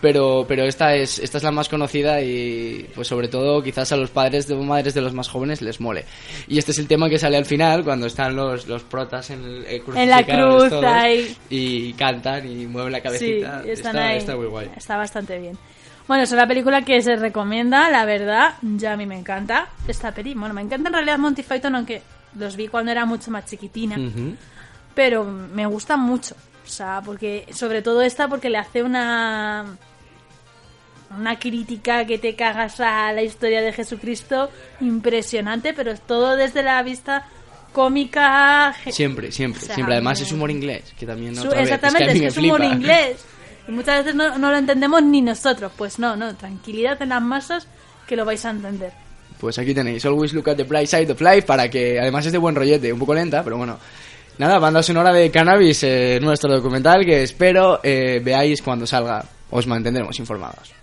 Pero, pero esta es esta es la más conocida y pues sobre todo quizás a los padres de madres de los más jóvenes les mole. Y este es el tema que sale al final cuando están los, los protas en, el, eh, En la cruz, todos, ahí. y cantan y mueven la Sí, cabecita. están está, ahí. está muy guay. Está bastante bien. Bueno, es una película que se recomienda, la verdad. Ya a mí me encanta esta peli. Bueno, me encanta en realidad Monty Python, aunque los vi cuando era mucho más chiquitina. Pero me gusta mucho. O sea, porque, sobre todo esta, porque le hace una. Una crítica que te cagas a la historia de Jesucristo impresionante, pero es todo desde la vista cómica. Siempre, siempre, O sea, siempre. Además es humor inglés, que también vez, exactamente, es que, es humor flipa. inglés. Y muchas veces no, no lo entendemos ni nosotros. Pues no, no, tranquilidad en las masas que lo vais a entender. Pues aquí tenéis Always Look at the Bright Side of Life para que además es de buen rollete, un poco lenta, pero bueno. Nada, banda sonora de Cannabis, eh, nuestro documental que espero eh, veáis cuando salga. Os mantendremos informados.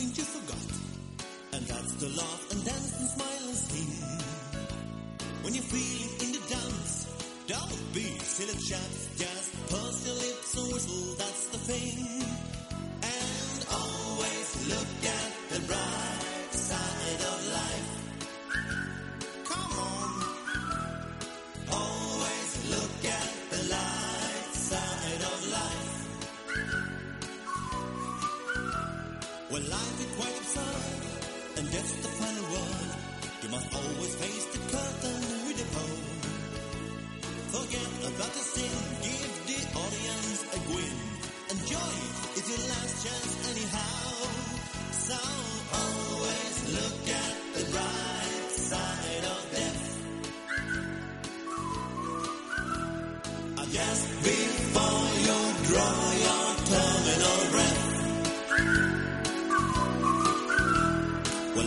Something you forgot. And that's to laugh and dance and smile and sing. When you're feeling in the dance, don't be silly chaps, just purse your lips and whistle, that's the thing. And always look at the bright side of life. Come on. Always look at Well, life is quite absurd, and that's the final word. You must always face the curtain with a pose. Forget about the sin, give the audience a grin. Enjoy it, it's your last chance anyhow. So always look at the bright side of death. Just before you draw your terminal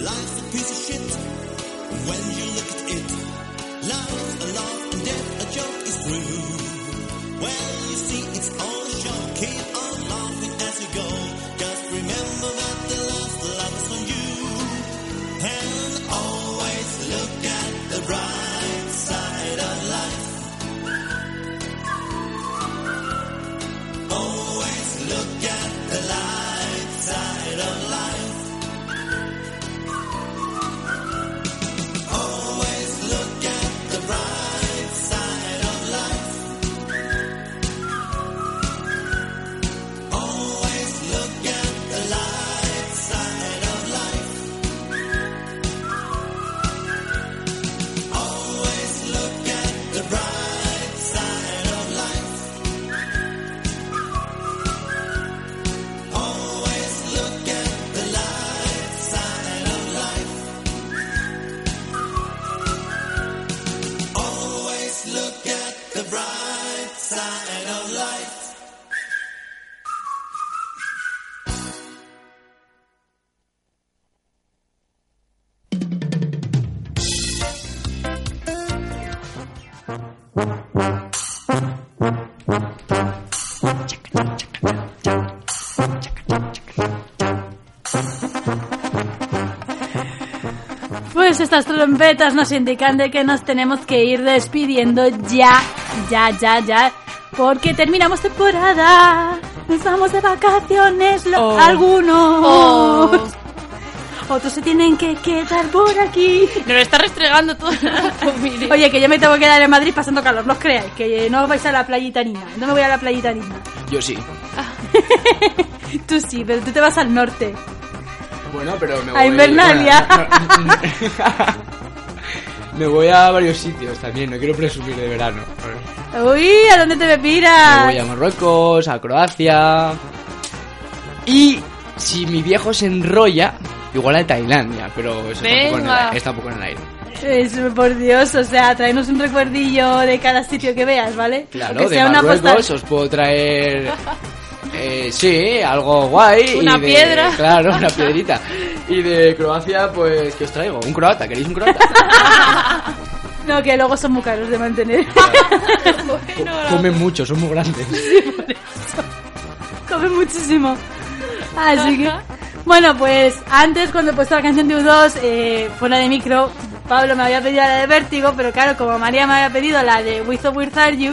life's a piece of shit when you look at it. Life's a laugh and death a joke is through. Well, you see, it's all a show. Keep on laughing as estas trompetas nos indican de que nos tenemos que ir despidiendo ya, ya, ya, ya, porque terminamos temporada. Nos vamos de vacaciones, lo- Oh. algunos. Oh. Otros se tienen que quedar por aquí. Nos está restregando todo. *laughs* Oye, que yo me tengo que quedar en Madrid pasando calor, no os creáis, que no os vais a la playita ni nada. No me voy a la playita ni nada. Yo sí. *laughs* Tú sí, pero tú te vas al norte. Bueno, pero me voy... A Invernalia. *laughs* bueno, me voy a varios sitios también, no quiero presumir de verano. Uy, ¿a dónde te me Me piras? voy a Marruecos, a Croacia. Y si mi viejo se enrolla, igual a Tailandia, pero eso Venga. el, está poco en el aire. Es, por Dios, o sea, traernos un recuerdillo de cada sitio que veas, ¿vale? Claro, Aunque de sea una Marruecos postal. os puedo traer... *laughs* eh, sí, algo guay. y Una de- piedra. *laughs* Claro, una piedrita. Y de Croacia, pues, ¿qué os traigo? Un croata, ¿queréis un croata? *laughs* No, que luego son muy caros de mantener. *laughs* Comen mucho, son muy grandes. Comen muchísimo. Así que... Bueno, pues antes cuando he puesto la canción de U2, eh, fuera de micro, Pablo me había pedido la de Vértigo, pero claro, como María me había pedido la de With or Without You,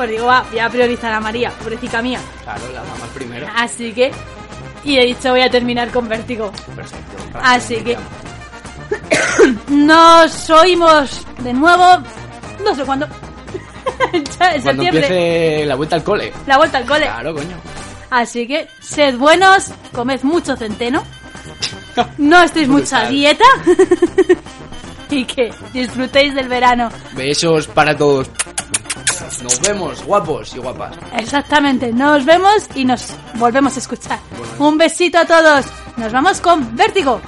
pues digo, va, voy a priorizar a María, pobrecita mía. Claro, la mamá primero. Así que... Y he dicho, voy a terminar con Vértigo. Perfecto. Así que *coughs* nos oímos de nuevo, no sé cuándo. *laughs* Cuando septiembre, empiece la vuelta al cole. la vuelta al cole. Claro, coño. Así que sed buenos, comed mucho centeno, no estéis *laughs* mucha dieta *laughs* y que disfrutéis del verano. Besos para todos. Nos vemos, guapos y guapas. Exactamente, nos vemos y nos volvemos a escuchar. Un besito a todos. Nos vamos con Vértigo.